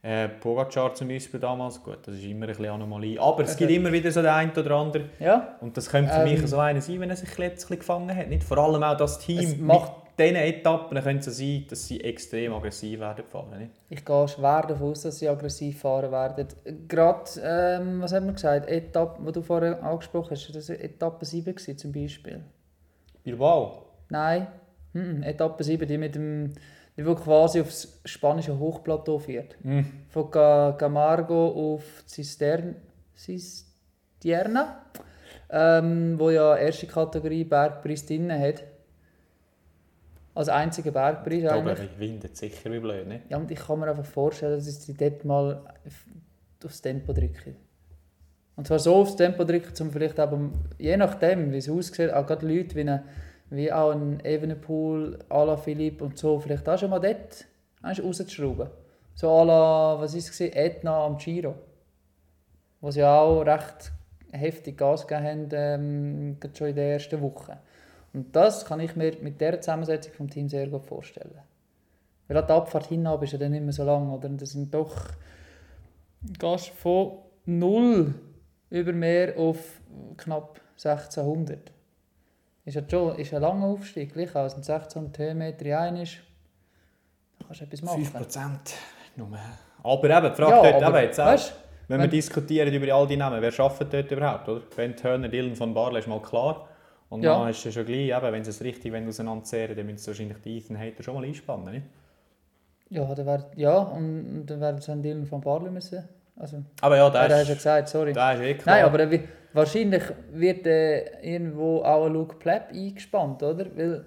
Äh, Pogacar zum Beispiel damals, gut, das ist immer ein bisschen Anomalie. Aber es gibt immer wieder so den einen oder anderen. Ja, Und das könnte für Ähm, mich so einer sein, wenn er sich letztlich gefangen hat. Nicht? Vor allem auch das Team macht- mit diesen Etappen könnte es sein, dass sie extrem aggressiv werden fahren. Nicht? ich gehe schwer davon aus, dass sie aggressiv fahren werden. Gerade, ähm, was haben wir gesagt, Etappe, die du vorher angesprochen hast, das war Etappe 7 gewesen, zum Beispiel. Bilbao. Nein, mhm. Etappe 7, die mit dem, die wo quasi aufs spanische Hochplateau führt. Mhm. Von Camargo auf Cistern Cisterna, ähm, wo ja erste Kategorie Bergpreis drin hat. Als einziger Bergpreis Da eigentlich. oben windet sicher wie blöd. Nicht? Ja, und ich kann mir einfach vorstellen, dass sie dort mal aufs Tempo drücken. Und zwar so aufs Tempo drücken, um vielleicht eben, je nachdem, wie es aussieht, auch gerade Leute wie, eine, wie auch ein Evenepoel, Ala Philipp und so, vielleicht auch schon mal dort rauszuschrauben. So à la, was ist es, Etna am Giro. Wo sie auch recht heftig Gas gegeben haben, ähm, schon in der ersten Woche. Und das kann ich mir mit dieser Zusammensetzung vom Team sehr gut vorstellen. Weil auch die Abfahrt hinab ist ja dann nicht mehr so lang, oder? Das sind doch... Gehst von 0 über Meer auf knapp 1600. Ist ja schon ist ein langer Aufstieg, gleich auch. Es sind 1600 Höhenmeter in einem ist. Da kannst du etwas machen. 5% nur. Aber eben, die Frage Ja, dort aber, eben jetzt auch, weißt, wenn wir wenn- diskutieren über all die Namen, wer arbeitet dort überhaupt? Oder? Ben Turner, Dylan von Barley ist mal klar. Und Ja. dann ist es schon gleich, eben, wenn sie es richtig auseinanderzehren dann müssen sie wahrscheinlich die Ethan Hater schon mal einspannen. Nicht? Ja, dann wär, ja, und, dann werden sie an Dylan von Barley müssen. Also, Aber ja, ja, der da hast du ja ist, gesagt, sorry. der ist eh klar. Nein, aber er wahrscheinlich wird äh, irgendwo auch ein Luke Plapp eingespannt, oder? Weil,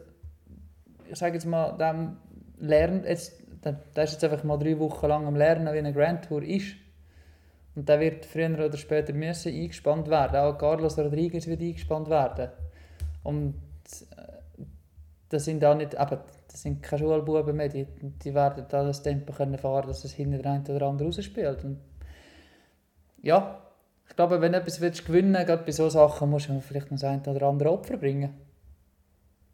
ich sage jetzt mal, dem lernt jetzt, der, der ist jetzt einfach mal drei Wochen lang am Lernen, wie eine Grand Tour ist. Und der wird früher oder später müssen eingespannt werden. Auch Carlos Rodriguez wird eingespannt werden. Und äh, das sind auch nicht, eben, das sind keine Schulbuben mehr, die, die werden da das Tempo können fahren, dass es hinten der eine oder andere rausspielt. Und ja, ich glaube, wenn du etwas willst gewinnen willst, gerade bei solchen Sachen, musst du vielleicht noch das eine oder andere Opfer bringen.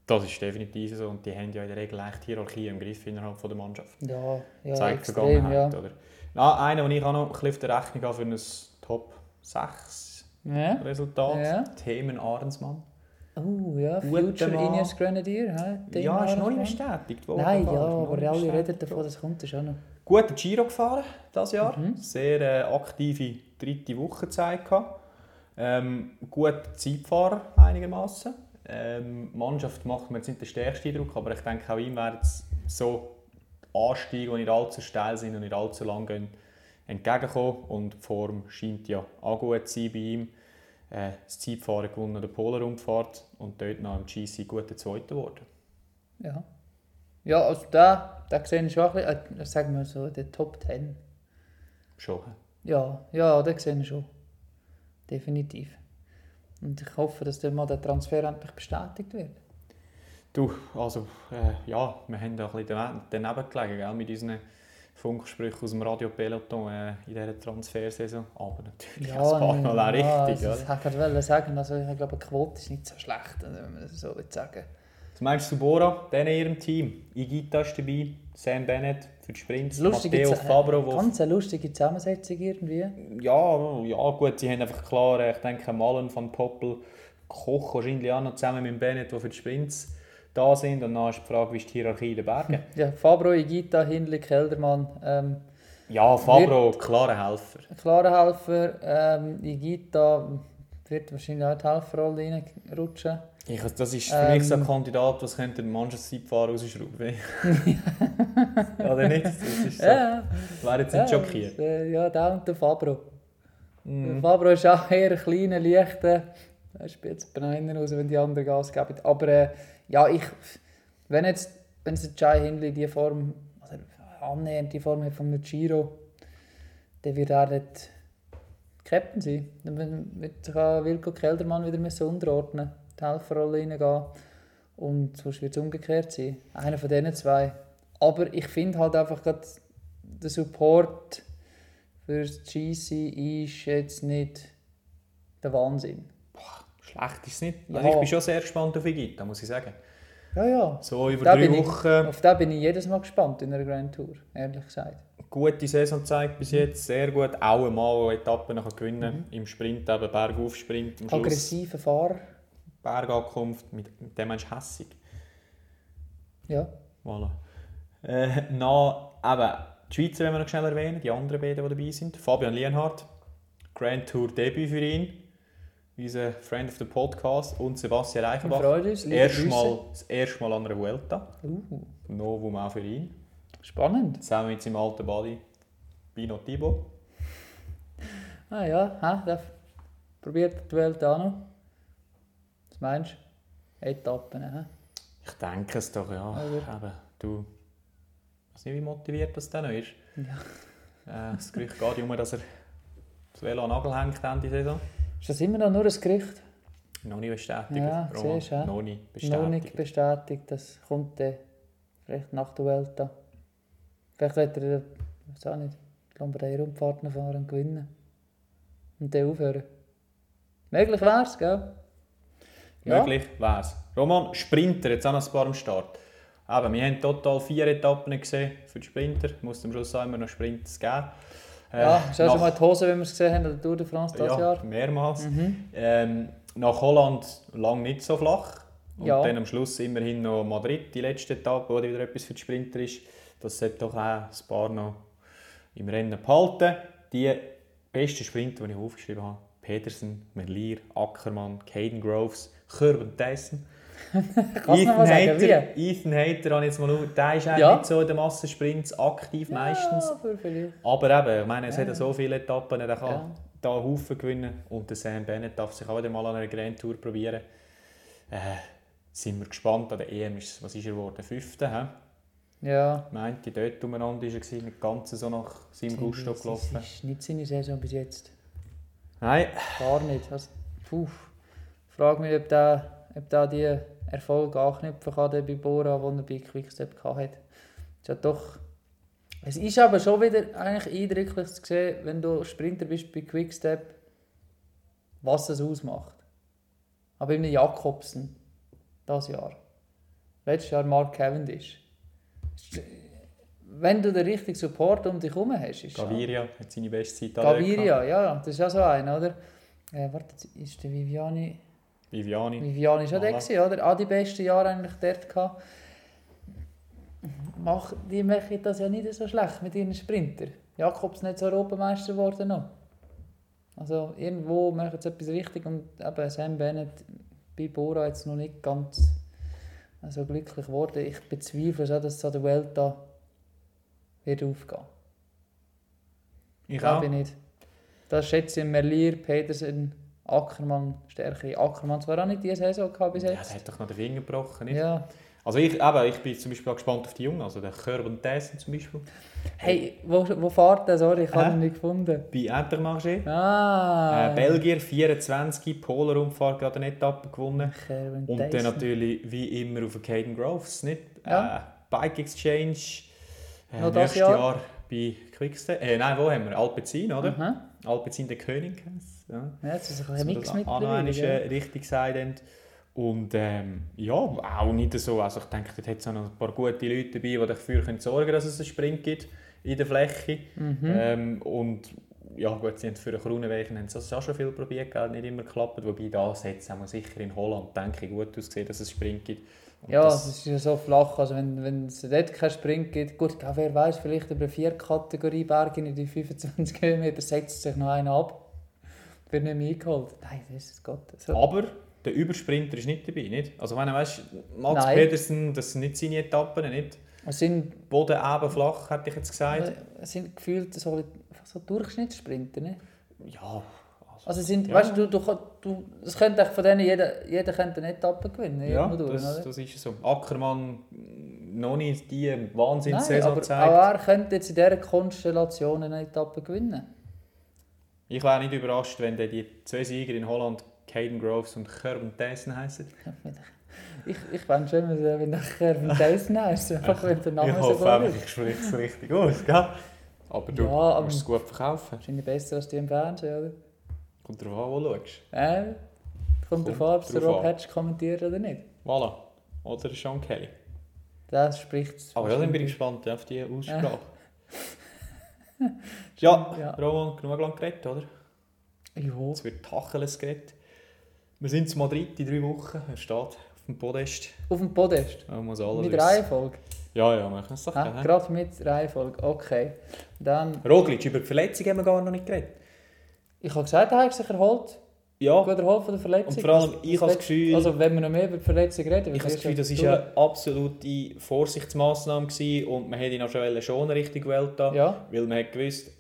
Das ist definitiv so. Und die haben ja in der Regel echt Hierarchie im Griff innerhalb von der Mannschaft. Ja, ja zeigt extrem, ja. Oder? Na, einer, den ich auch noch ein bisschen auf der Rechnung habe für ein Top 6 Ja. Resultat. Ja. Themen Ahrensmann. Oh ja, Future. Ineos Grenadier. hä? Ja, ist noch nicht bestätigt worden. Nein, ja, aber alle reden davon, das kommt schon noch. Guter Giro gefahren dieses Jahr. Mhm. Sehr äh, aktive dritte Woche gezeigt. gehabt. Ähm, guter Zeitfahrer einigermaßen. Ähm, die Mannschaft macht mir jetzt nicht den stärksten Eindruck, aber ich denke auch ihm werden so Anstiege, die nicht allzu steil sind und nicht allzu lang gehen, entgegenkommen. Und die Form scheint ja auch gut zu sein bei ihm. Äh, das Zeitfahren gewonnen an der Polarrundfahrt und dort noch im GC guter Zweiter geworden. Ja. Ja, also da, da sehe ich schon ein bisschen, äh, sagen wir so, der Top 10. Schon. Ja, ja, da sehe ich schon. Definitiv. Und ich hoffe, dass dann mal der Transfer endlich bestätigt wird. Du, also, äh, ja, wir haben da ein bisschen daneben gelegen, gell, mit unseren Funksprüchen aus dem Radio Peloton äh, in dieser Transfersaison. Aber natürlich auch ein paar Mal auch ja, richtig, also, oder? ich wollte sagen, also ich glaube, die Quote ist nicht so schlecht, wenn man das so sagen Was meinst du Bora, denen in ihrem Team? Igita ist dabei, Sam Bennett für die Sprints, Lustige Matteo Ze- Fabro, wo Ganz eine lustige Zusammensetzung irgendwie. Ja, ja, gut, sie haben einfach klar, äh, ich denke, Malen van Poppel, Koch wahrscheinlich auch noch zusammen mit Bennett, die für die Sprints da sind. Und dann ist die Frage, wie ist die Hierarchie in den Bergen? Ja, Fabro, Igita, Hindley, Keldermann. Ähm, Ja, Fabro, klarer Helfer. klarer Helfer. Ähm, Igita wird wahrscheinlich auch die Helferrolle reinrutschen. Ich, das ist für mich so ein Ähm. Kandidat, was könnte der Mannschaftszeitfahrer rausschrauben. Oder nicht? Das ist so. Ja, Wäre jetzt ja, nicht schockiert. das, äh, ja, der und der Fabro. Der Mhm. Fabro ist auch eher kleiner, leichter. Er spielt es beinahe raus, wenn die anderen Gas geben. Aber äh, ja, ich, wenn jetzt wenn es Jai Hindley die Form, also annähernd die Form hat von Giro, dann wird er dort Captain sein. Dann wird sich auch Wilko Keldermann wieder müssen unterordnen die Helferrolle reingehen. Und sonst wird es umgekehrt sein. Einer von diesen zwei. Aber ich finde halt einfach gerade, der Support für das GC ist jetzt nicht der Wahnsinn. Schlecht ist es nicht. Ja. Also ich bin schon sehr gespannt auf Igita, muss ich sagen. Ja, ja. So über drei bin ich- Wochen. Auf den bin ich jedes Mal gespannt in einer Grand Tour, ehrlich gesagt. Gute Saison gezeigt bis jetzt, sehr gut. Auch einmal Etappen gewinnen. Mhm. Im Sprint, eben Bergaufsprint. Am Schluss Aggressiver Fahrer. Bergankunft, mit mit dem Mensch hässig. Ja. Voilà. Äh, noch, eben, die Schweizer wollen wir noch schnell erwähnen, die anderen beiden, die dabei sind. Fabian Lienhardt, Grand Tour Debüt für ihn, unser Friend of the Podcast, und Sebastian Reichenbach. freuen uns. liebe Erst Grüße. mal, das erste Mal an einer Vuelta. Uh, Novum auch für ihn. spannend. Zusammen mit seinem alten Buddy Bino Thibaut. Ah ja, ha, der probiert die Welt auch noch. Meinst du? Etappen, hä? Ich denke es doch, ja. Oder? Eben, du, ich weiß nicht, wie motiviert das dann noch ist. Ja. Äh, das Gerücht geht um, dass er das Velo an Nagel hängt Ende Saison. Ist das immer noch nur ein Gerücht? Noch nicht bestätigt. Ja, Roman. siehst ja. Noch nicht bestätigt. Noch nicht bestätigt. Das kommt dann vielleicht nach der Welt an. Vielleicht wird er, ich weiß auch nicht, die Lombardei-Rundfahrt fahren und gewinnen. Und dann aufhören. Möglich wäre es, gell? Ja. Möglich wäre es. Roman, Sprinter, jetzt auch noch ein paar am Start. Eben, wir haben total vier Etappen gesehen für die Sprinter. Muss am Schluss auch immer noch Sprints geben. Äh, Ja, ist nach- schon mal die Hose, wie wir es gesehen haben, an der Tour de France dieses ja, Jahr. mehrmals. Mhm. Ähm, nach Holland lang nicht so flach. Und Ja. dann am Schluss immerhin noch Madrid, die letzte Etappe, wo wieder etwas für die Sprinter ist. Das sollte doch auch ein paar noch im Rennen behalten. Die besten Sprinter, die ich aufgeschrieben habe, Pedersen, Merlier, Ackermann, Caden Groves, Curben Tyson. Wie? Hater, Ethan Hater habe jetzt mal auf. Der ist eigentlich Ja. nicht so in den Massensprints aktiv meistens. Ja, aber vielleicht. Aber eben, ich meine, es Ja. hat so viele Etappen, er kann Ja. da Haufen gewinnen. Und der Sam Bennett darf sich auch wieder mal an einer Grand Tour probieren. Äh, sind wir gespannt. An der EM ist, was ist er geworden? Fünfte, hä? Ja. Meinte, dort umeinander war er, nicht ganz so nach seinem Gusto Das gelaufen. ist nicht seine Saison bis jetzt. Nein, Gar nicht. Also, puh. Ich frage mich, ob der, ob der die Erfolge anknüpfen kann der bei Bora, den er bei Quickstep hatte. Ist ja doch... Es ist aber schon wieder eigentlich eindrücklich zu sehen, wenn du Sprinter bist bei Quickstep, was es ausmacht. Aber eben Jakobsen, das Jahr. Letztes Jahr Mark Cavendish. Wenn du den richtigen Support um dich herum hast, ist Gaviria hat seine beste Zeit Gaviria, ja, das ist ja so einer, oder? Äh, warte, ist der Viviani... Viviani. Viviani war auch der, gewesen, oder? Auch die besten Jahre eigentlich dort gehabt. Mach, die machen das ja nicht so schlecht mit ihren Sprinter. Jakobs nicht so Europameister geworden noch. Also irgendwo machen sie etwas richtig und eben Sam Bennett bei Bora jetzt noch nicht ganz so glücklich geworden. Ich bezweifle schon, dass es an der Welt da wird aufgehen. Ich Glaube auch. ich nicht. Da schätze ich Merlier, Pedersen, Ackermann stärker. Ackermann zwar auch nicht diese Saison gehabt bis Ja, jetzt. der hat doch noch den Finger gebrochen, nicht? Ja. Also ich, eben, ich bin zum Beispiel auch gespannt auf die Jungen, also der Curben Tyson zum Beispiel. Hey, wo, wo fährt der? Sorry, ich habe Hä? ihn nicht gefunden. Bei Intermarché. Ah. Äh, Belgier 24, Polar-Umfahrt gerade eine Etappe gewonnen. Kerwin Und dann Tyson. natürlich wie immer auf Caden Groves, nicht? Ja. Äh, Bike Exchange, äh, nächstes Jahr? Jahr, bei Quickstep. Äh, nein, wo haben wir? Alpecin, oder? Aha. Alpecin der König. Ja. Ja, jetzt ist es ein Mix das mit einmal, äh, richtig haben. Und ähm, ja, auch nicht so. Also ich denke, dort hat es noch ein paar gute Leute dabei, die dafür können sorgen können, dass es einen Sprint gibt in der Fläche. Mhm. Ähm, und ja, gut, sie haben für einen Kronenweichen haben sie das auch schon viel probiert, gell, nicht immer geklappt. Wobei das jetzt haben wir sicher in Holland, denke ich, gut ausgesehen, dass es einen Sprint gibt. Und Ja, das- das ist ja so flach. Also wenn, wenn es dort keinen Sprint gibt, gut, ja, wer weiß, vielleicht über vier Kategorie Berge in die 25 Kilometer setzt sich noch einer ab. Nicht mehr eingeholt. Nein, das ist Gott. So. Aber der Übersprinter ist nicht dabei, nicht? Also wenn du weißt, Max Nein. Pedersen, das sind nicht seine Etappen, nicht? Es sind, Boden eben flach, hätte ich jetzt gesagt. es sind gefühlt so, so Durchschnittssprinter. Ne? Ja, Also es sind, Ja. weißt du, du, du, es könnte von denen jeder, jeder könnte eine Etappe gewinnen. Ja, durch, das, oder? das ist so. Ackermann noch nicht die Wahnsinnssaison aber gezeigt. auch er könnte jetzt in dieser Konstellation eine Etappe gewinnen. Ich wäre nicht überrascht, wenn dann die zwei Sieger in Holland Caden Groves und Kerben Tyson heißen. Ich, ich fände schön, wenn er- nachher von Tyson heisst, einfach wenn der Name ich so hoffe gut ist. ich spreche es richtig aus, gell? Aber du Ja, aber- musst es gut verkaufen. Wahrscheinlich besser als die im Fernsehen, oder? Kommt darauf an, wo du schaust. Äh, kommt darauf an, ob es der drauf Rob. Hatch kommentiert oder nicht. Voilà. Oder Sean Kelly. Das spricht Aber ja, dann bin ich gespannt auf die Aussprache. Ja. ja, Roman, genug lang geredet, oder? Jo. Es wird Tacheles geredet. Wir sind in Madrid in drei Wochen. Er steht auf dem Podest. Auf dem Podest. Er muss alles Mit. Reihenfolge. Ja, ja, machen es doch. Ha, gerne. Gerade mit Reihenfolge. Okay. Dann, Roglic, über die Verletzung haben wir gar noch nicht geredet. ich habe gesagt, er hat sich erholt. Ja, Gut erholt von der Verletzung. Und vor allem, ich habe das Gefühl- Also, wenn wir noch mehr über die Verletzung reden, ich habe das Gefühl, das war eine absolute Vorsichtsmaßnahme gewesen und man hätte ihn auch schon schon richtig gewählt Ja, weil man hat gewusst,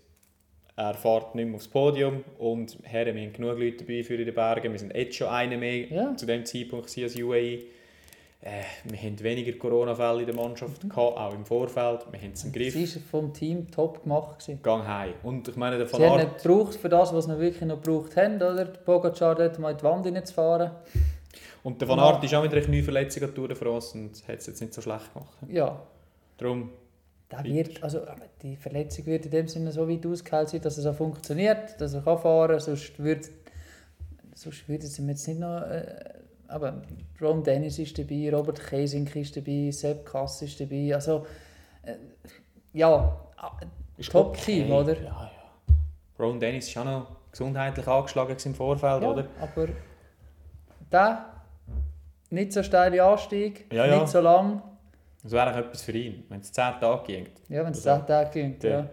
er fährt nicht mehr aufs Podium und Herren, wir haben genug Leute dabei für in den Bergen, wir sind jetzt schon einer mehr Ja. zu dem Zeitpunkt als UAE. Äh, wir haben weniger Corona-Fälle in der Mannschaft gehabt, auch im Vorfeld, wir haben es im Griff. sie war vom Team top gemacht. Gewesen. Gang heim. Und ich meine, der Van Sie haben Aert, nicht gebraucht für das, was sie wirklich noch gebraucht haben, oder? Der Pogacar dort mal in die Wand reinzufahren. und der Van Aert ist auch mit einer Knieverletzung an Tour de France und hat es jetzt nicht so schlecht gemacht. Ja, Darum, wird, also, die Verletzung wird in dem Sinne so weit ausgeheilt sein, dass es auch funktioniert, dass er kann fahren kann, sonst würde sonst würde es ihm jetzt nicht noch... Äh, aber Ron Dennis ist dabei, Robert Kesink ist dabei, Sepp Kass ist dabei, also... Äh, ja, äh, Top-Team, oder? Ja, ja. Ron Dennis war auch noch gesundheitlich angeschlagen im Vorfeld, ja oder? aber der nicht so steile Anstieg, Ja, ja. nicht so lang. Das wäre eigentlich etwas für ihn, wenn es 10 Tage ging. Ja, wenn es Also, 10 Tage ging, der- ja.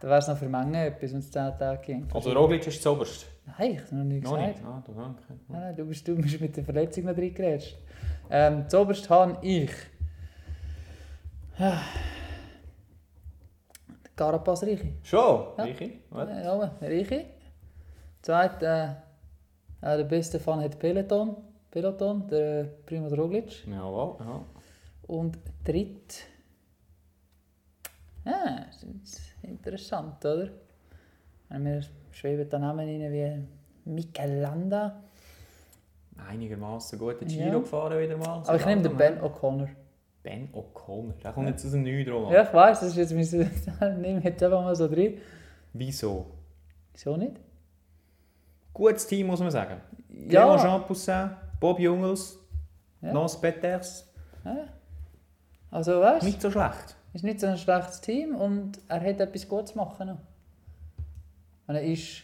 Dann wäre es noch für Mengen etwas, wenn es 10 Tage ging. Also Roglic ist zuoberst. Nein, ich habe noch Noch gesagt. nicht? Ah, du, okay. Nein, nein, du, bist, du bist mit der Verletzung noch drin gerätscht. Ähm, zuoberst habe ich... Ah. Carapaz Reiche. Schon? Ja. Was? Ja, Reiche. Zweit, äh, der beste Fan hat Peloton. Peloton, der Primo Roglic. Jawohl, ja. Und dritt. Ja, das ist interessant, oder? Wenn wir schweben da Namen rein wie Mikel Landa. Einigermaßen gut in Ja. Giro gefahren wieder mal. Aber ich nehme den Ben O'Connor. Ben O'Connor. Der kommt jetzt aus dem Neuen drum. Ja, ich weiß, das ist jetzt mein. nehme jetzt einfach mal so drin. Wieso? Wieso nicht? Gutes Team, muss man sagen. Ja. Clément Jean Poussin, Bob Jungels, Ja. Nance Peters. Also weißt Nicht so schlecht. ist nicht so ein schlechtes Team und er hat etwas Gutes machen noch. Und er ist.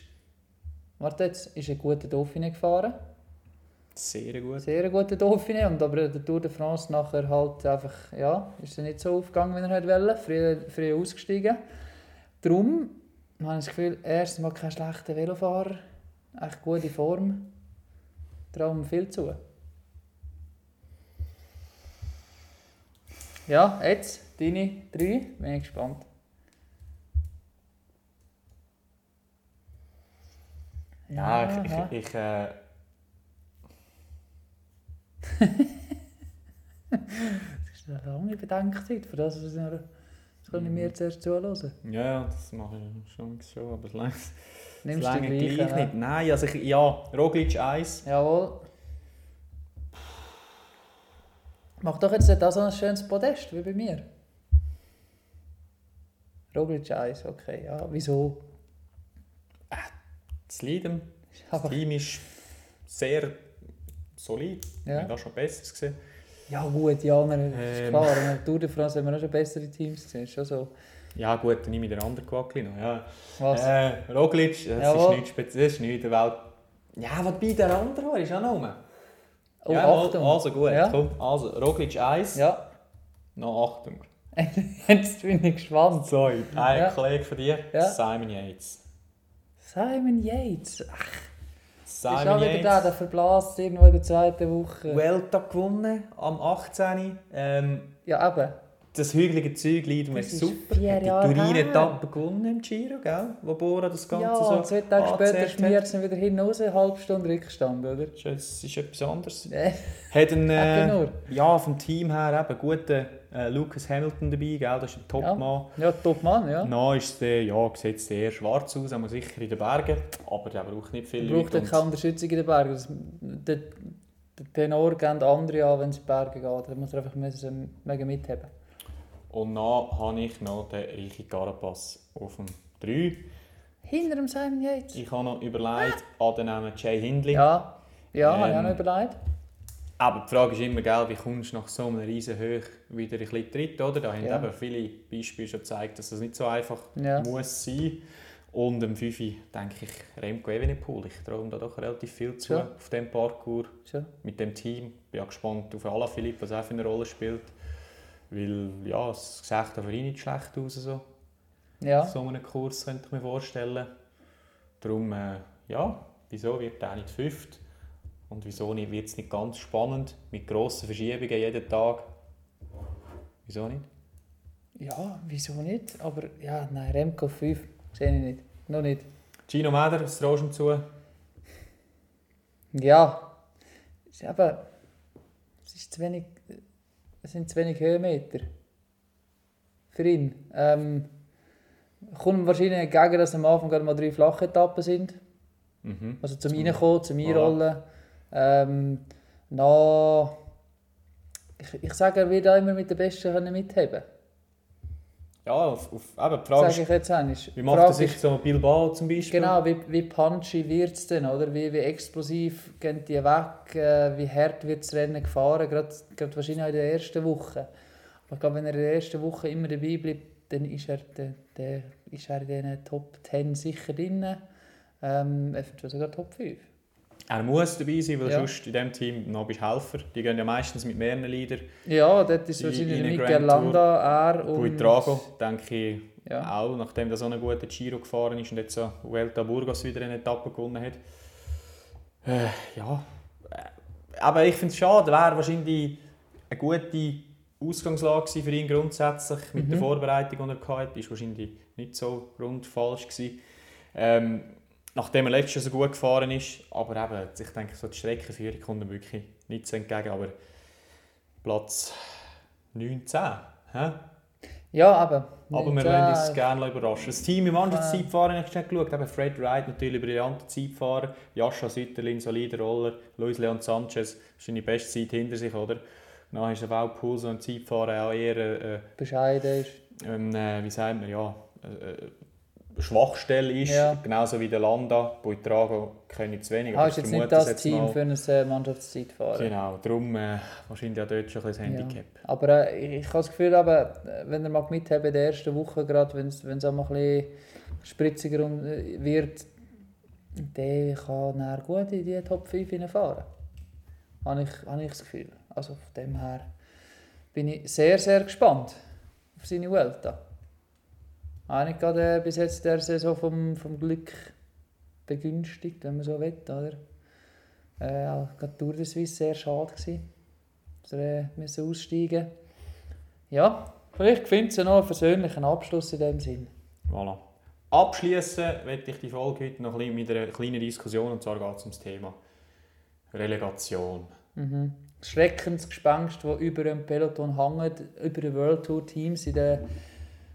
Warte jetzt, ist ein guter Dauphiné gefahren. Sehr gut. Sehr guter Dauphiné und aber der Tour de France nachher halt einfach, ja, ist er nicht so aufgegangen, wie er hätte wollen. Früh, früh ausgestiegen. Darum habe ich das Gefühl, erstens mal kein schlechter Velofahrer, echt gute Form. Traum viel zu. Ja, jetzt deine drei, bin ich gespannt. Ja, ich, aha. ich, ich äh, Das ist eine lange Bedenkzeit für das, was ich das kann ich mir zuerst zuhören. ja, ja, das mache ich schon, schon aber es langt Nimmst du lange die gleich gleichen? nicht. Nein, also ich, ja, Roglic 1. Jawohl. Mach doch jetzt nicht auch so ein schönes Podest wie bei mir. Roglic 1, okay. Ja, wieso? Das Leiden, das Aber, Team ist sehr solid. Ja. Wir haben schon Besseres gesehen. ja gut, ja, man ist Ähm. klar. In der Tour de France haben wir auch schon bessere Teams gesehen. Schon so. Ja gut, dann nehme ich den anderen Quackli noch. Ja. Was? Äh, Roglic, das Jawohl. ist nichts Spezielles, das ist nichts in der Welt. Ja, was bei der anderen war, ist auch noch rum. oh, ja, Achtung. Also gut, Ja. komm. Also, Roglic 1, Ja, noch Achtung. jetzt bin ich gespannt. So, ein Ja. Kollege von dir, Ja. Simon Yates. Simon Yates. Ach, ist auch Simon wieder der, Yates, der verblasst irgendwo in der zweiten Woche. Vuelta gewonnen am 18. Ähm, Ja, eben. das hügelige Zeug liegt mir super. Hat die Turin-Etappe gewonnen im Giro, gell? Wo Bora das Ganze Ja, so zwei Tage später schmiert es wieder hin raus, eine halbe Stunde Rückstand, oder? Das ist- etwas anderes. Äh, Hat einen, äh, ja, vom Team her eben guten äh, Lucas Hamilton dabei, gell? das ist ein Topmann. ja, top Mann, ja. Dann ist der, ja, sieht es eher schwarz aus, aber sicher in den Bergen. Aber der braucht nicht viel braucht Leute. ja keine Unterstützung in den Bergen. Das, der, der Tenor geben andere an, wenn es in die Berge geht. Da muss er einfach müssen, mega mitheben. Und dann habe ich noch den Richi Carapaz auf dem 3. Hinter dem Simon Yates. Ich habe noch überlegt, an den Namen Jay Hindley. Ja, ja, habe ich auch Ähm, noch überlegt. Aber die Frage ist immer, gell, wie kommst du nach so einer riesen Höhe wieder ein bisschen tritt, oder? Da haben Ja. eben viele Beispiele schon gezeigt, dass das nicht so einfach Ja. muss sein. Und am 5. denke ich, Remco Evenepoel. Ich traue ihm da doch relativ viel zu Ja. auf Parcours Schon. mit dem Team. Bin auch gespannt auf Alaphilippe, was für eine Rolle spielt. Weil, ja, es sieht auch für ihn nicht schlecht aus, so. Ja. so einen Kurs, könnte ich mir vorstellen. Darum, äh, ja, wieso wird er nicht fünft? Und wieso nicht- wird es nicht ganz spannend, mit grossen Verschiebungen jeden Tag? Wieso nicht? ja, wieso nicht? Aber ja, nein, Remco 5 sehe ich nicht. Noch nicht. Gino Meder, was traust du ihm zu? Ja, es ist eben, es, ist zu wenig, es sind zu wenig Höhenmeter für ihn. Ähm, kommt wahrscheinlich entgegen, dass am Anfang gerade mal drei flache Etappen sind. Mhm. Also zum Reinkommen, zum Einrollen. Ähm, na, ich, ich sage, er wird auch immer mit den Besten können mitheben Ja, auf, auf, eben, die Frage ist, jetzt einmal. wie macht er sich so Bilbao zum Beispiel? Genau, wie, wie punchy wird es denn, oder? Wie, wie explosiv gehen die weg, äh, wie hart wird das Rennen gefahren, gerade, gerade wahrscheinlich auch in der ersten Woche. Aber ich glaube, wenn er in der ersten Woche immer dabei bleibt, dann ist er, der, der, ist er in den Top 10 sicher drin. Ähm, eventuell sogar Top 5. Er muss dabei sein, weil Ja. sonst in diesem Team noch bist Helfer. Die gehen ja meistens mit mehreren Liedern. Ja, dort ist In- wahrscheinlich der Mikel. Landa, er und... Buitrago, denke ich, Ja. auch, nachdem er so einen guten Giro gefahren ist und jetzt so Vuelta Burgos wieder eine Etappe gewonnen hat. Äh, ja, aber ich finde es schade, wäre wahrscheinlich eine gute Ausgangslage für ihn grundsätzlich mit der Mhm. Vorbereitung, die er hatte, ist wahrscheinlich nicht so rund falsch gewesen. Ähm, nachdem er letztes Jahr so gut gefahren ist, aber eben, ich denke, so die Streckenführung kommt ihm wirklich nicht so entgegen, aber Platz 19, hä? Ja, aber... Aber wir wollen uns gerne überraschen. Das Team im Mannschaftszeitfahren habe ich schnell geschaut. Eben Fred Wright, natürlich brillanter Zeitfahrer. Jascha Sütterlin, solider Roller. Luis Leon Sanchez, die beste Zeit hinter sich, oder? Dann ist auch Pool, so ein Zeitfahren auch eher, äh, Bescheiden ist. äh, wie sagt man, ja, äh, äh, Schwachstelle ist. Ja. Genauso wie der Landa. Buitrago kenne ich zu wenig. Ah, ist jetzt nicht das Team für ein Mannschaftszeitfahren. Genau, darum äh, wahrscheinlich auch dort schon ein das Ja. Handicap. Aber äh, ich, ich habe das Gefühl, aber, äh, wenn er mal mithaben in der ersten Woche, gerade wenn es auch mal ein bisschen spritziger äh, wird, der kann dann gut in die Top 5 hineinfahren. Habe ich, habe ich das Gefühl. Also von dem her bin ich sehr, sehr gespannt auf seine Vuelta. Habe ich gerade äh, bis jetzt der Saison vom, vom Glück begünstigt, wenn man so will, oder? Äh, ja, gerade Tour de Suisse sehr schade gewesen dass er äh, müssen aussteigen Ja, vielleicht findet es noch einen versöhnlichen Abschluss in dem Sinn. Voilà. Abschließen möchte ich die Folge heute noch mit einer kleinen Diskussion und zwar geht es um das Thema Relegation. Mhm. Das Schreckensgespenst, das über dem Peloton hängt, über die World Tour Teams in den,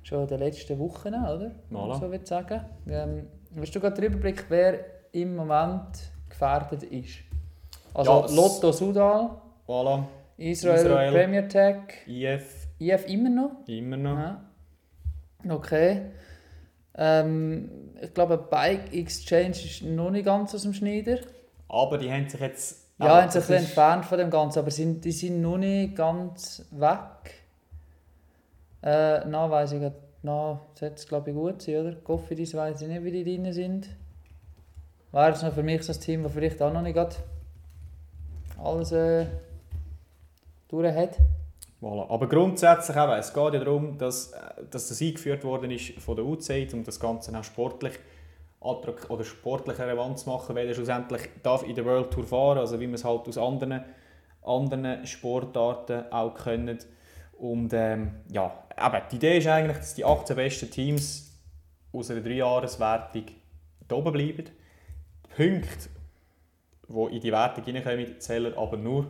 schon in den letzten Wochen, oder? Voilà. So will sagen. Ähm, hast du gerade den Überblick, wer im Moment gefährdet ist? Also Ja, Lotto Sudal, Voilà. Israel, Israel. Premier Tech, IF IF immer noch. immer noch. Ja. Okay. Ähm, ich glaube, Bike Exchange ist noch nicht ganz aus dem Schneider. Aber die haben sich jetzt. Ja, haben sich ein bisschen entfernt von dem Ganzen, aber sind, die sind noch nicht ganz weg. Äh, na, weiss ich es glaube ich gut sein, oder? Cofidis weiss ich nicht, wie die drin sind. Wäre es noch für mich so ein Team, das vielleicht auch noch nicht alles äh, durch hat. Voilà. Aber grundsätzlich eben, es geht ja darum, dass, äh, dass das eingeführt worden ist von der UCI, um das Ganze auch sportlich oder sportlich relevant zu machen, weil er schlussendlich darf in der World Tour fahren, also wie man es halt aus anderen, anderen Sportarten auch können. Und ähm, ja, aber die Idee ist eigentlich, dass die 18 besten Teams aus einer Dreijahreswertung da oben bleiben. Die Punkte, die in die Wertung hineinkommen, zählen aber nur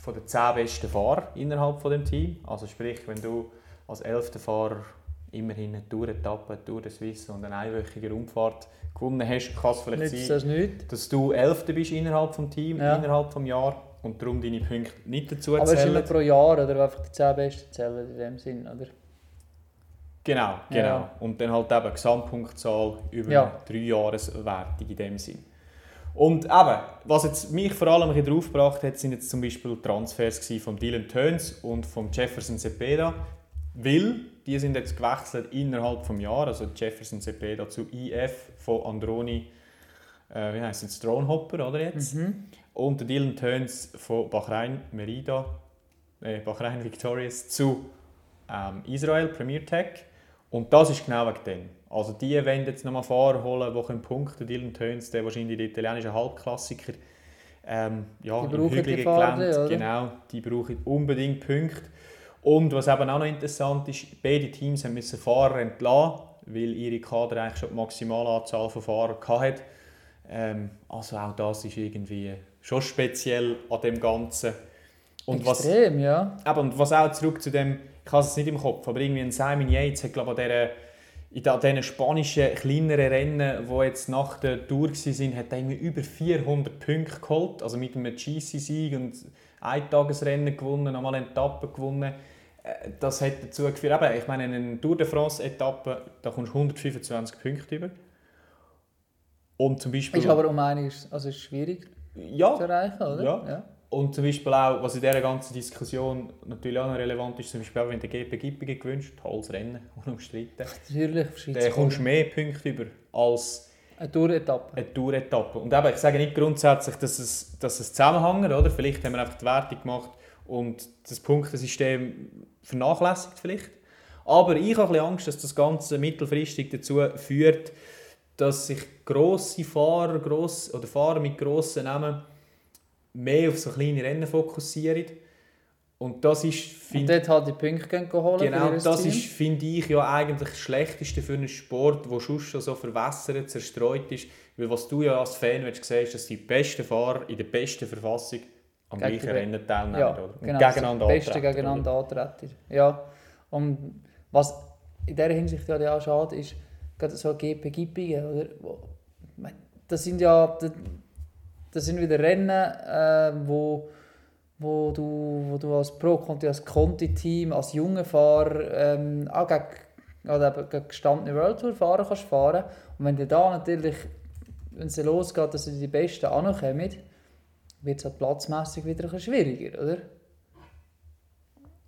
von den 10 besten Fahrern innerhalb von dem Team. Also sprich, wenn du als 11. Fahrer immerhin eine Tour-Etappe, eine Tour de Suisse und eine einwöchige Rundfahrt gewonnen hast, kann es vielleicht Nützt sein, das dass du Elfter bist innerhalb des Teams, Ja. innerhalb des Jahres und darum deine Punkte nicht dazu Aber es ist immer zählen. pro Jahr oder einfach die 10 besten zählen in dem Sinn, oder? Genau, genau. Ja. Und dann halt eben Gesamtpunktzahl über Ja. eine Dreijahreswertung in dem Sinn. Und eben, was jetzt mich vor allem ein bisschen draufgebracht hat, sind jetzt zum Beispiel Transfers von Dylan Töns und von Jefferson Cepeda, weil die sind jetzt gewechselt innerhalb des Jahres, also Jefferson Cepeda zu IF von Androni, äh, wie heißt es, Stronehopper, oder jetzt? Mhm. Und der Dylan Töns von Bahrain Merida, äh, Bahrain Victorious zu ähm, Israel Premier Tech. Und das ist genau wegen dem. Also die wollen jetzt nochmal Fahrer holen, die können punkten. Dylan Töns, der wahrscheinlich der italienische Halbklassiker. Ähm, ja, Die im hügeligen Gelände? Genau, die brauchen unbedingt Punkte. Und was eben auch noch interessant ist, beide Teams haben müssen Fahrer entlassen, weil ihre Kader eigentlich schon die Maximalanzahl von Fahrern hatte. Ähm, also auch das ist irgendwie schon speziell an dem Ganzen. Und was, Extrem, ja. Eben, und was auch zurück zu dem, ich habe es nicht im Kopf, aber irgendwie ein Simon Yates hat glaube ich, an dieser, in diesen spanischen kleineren Rennen, die jetzt nach der Tour waren, hat er irgendwie über 400 Punkte geholt, also mit einem GC-Sieg und Eintagesrennen gewonnen, nochmal eine Etappe gewonnen. Äh, Das hat dazu geführt, eben, ich meine, in einer Tour de France-Etappe, da kommst du 125 Punkte über. Und zum Beispiel... Ist aber um einiges also ist schwierig ja, zu erreichen, oder? Ja. Und zum Beispiel auch, was in dieser ganzen Diskussion natürlich auch noch relevant ist, zum Beispiel auch, wenn der GP Gippingen gewünscht, tolles Rennen, unumstritten, Natürlich dann kommst du mehr Punkte über als Eine Tour-Etappe. eine Tour-Etappe. Und eben, ich sage nicht grundsätzlich, dass es, dass es zusammenhängt, oder? Vielleicht haben wir einfach die Wertung gemacht und das Punktesystem vernachlässigt vielleicht. Aber ich habe ein bisschen Angst, dass das Ganze mittelfristig dazu führt, dass sich grosse Fahrer gross, oder Fahrer mit grossen Namen mehr auf so kleine Rennen fokussieren. Und das ist, finde dort halt die Punkte gehen holen Genau, das Team. ist, finde ich, ja eigentlich das Schlechteste für einen Sport, der schon so verwässert, zerstreut ist. Weil was du ja als Fan willst, siehst, dass die besten Fahrer in der besten Verfassung am Gegen gleichen Rennen teilnehmen. Ja, oder? Genau. gegeneinander das Beste antreten, gegeneinander antreten. Ja. Und was in dieser Hinsicht ja auch schade ist, gerade so GP Gippingen, oder? Das sind ja das, sind wieder Rennen, äh, wo, wo, du, wo du als Pro Conti, als Conti-Team, als junger Fahrer ähm, auch gegen, oder eben gegen gestandene World Tour Fahrer kannst fahren. Und wenn du da natürlich, wenn es losgeht, dass die Besten ankommen, wird es halt platzmässig wieder ein bisschen schwieriger, oder?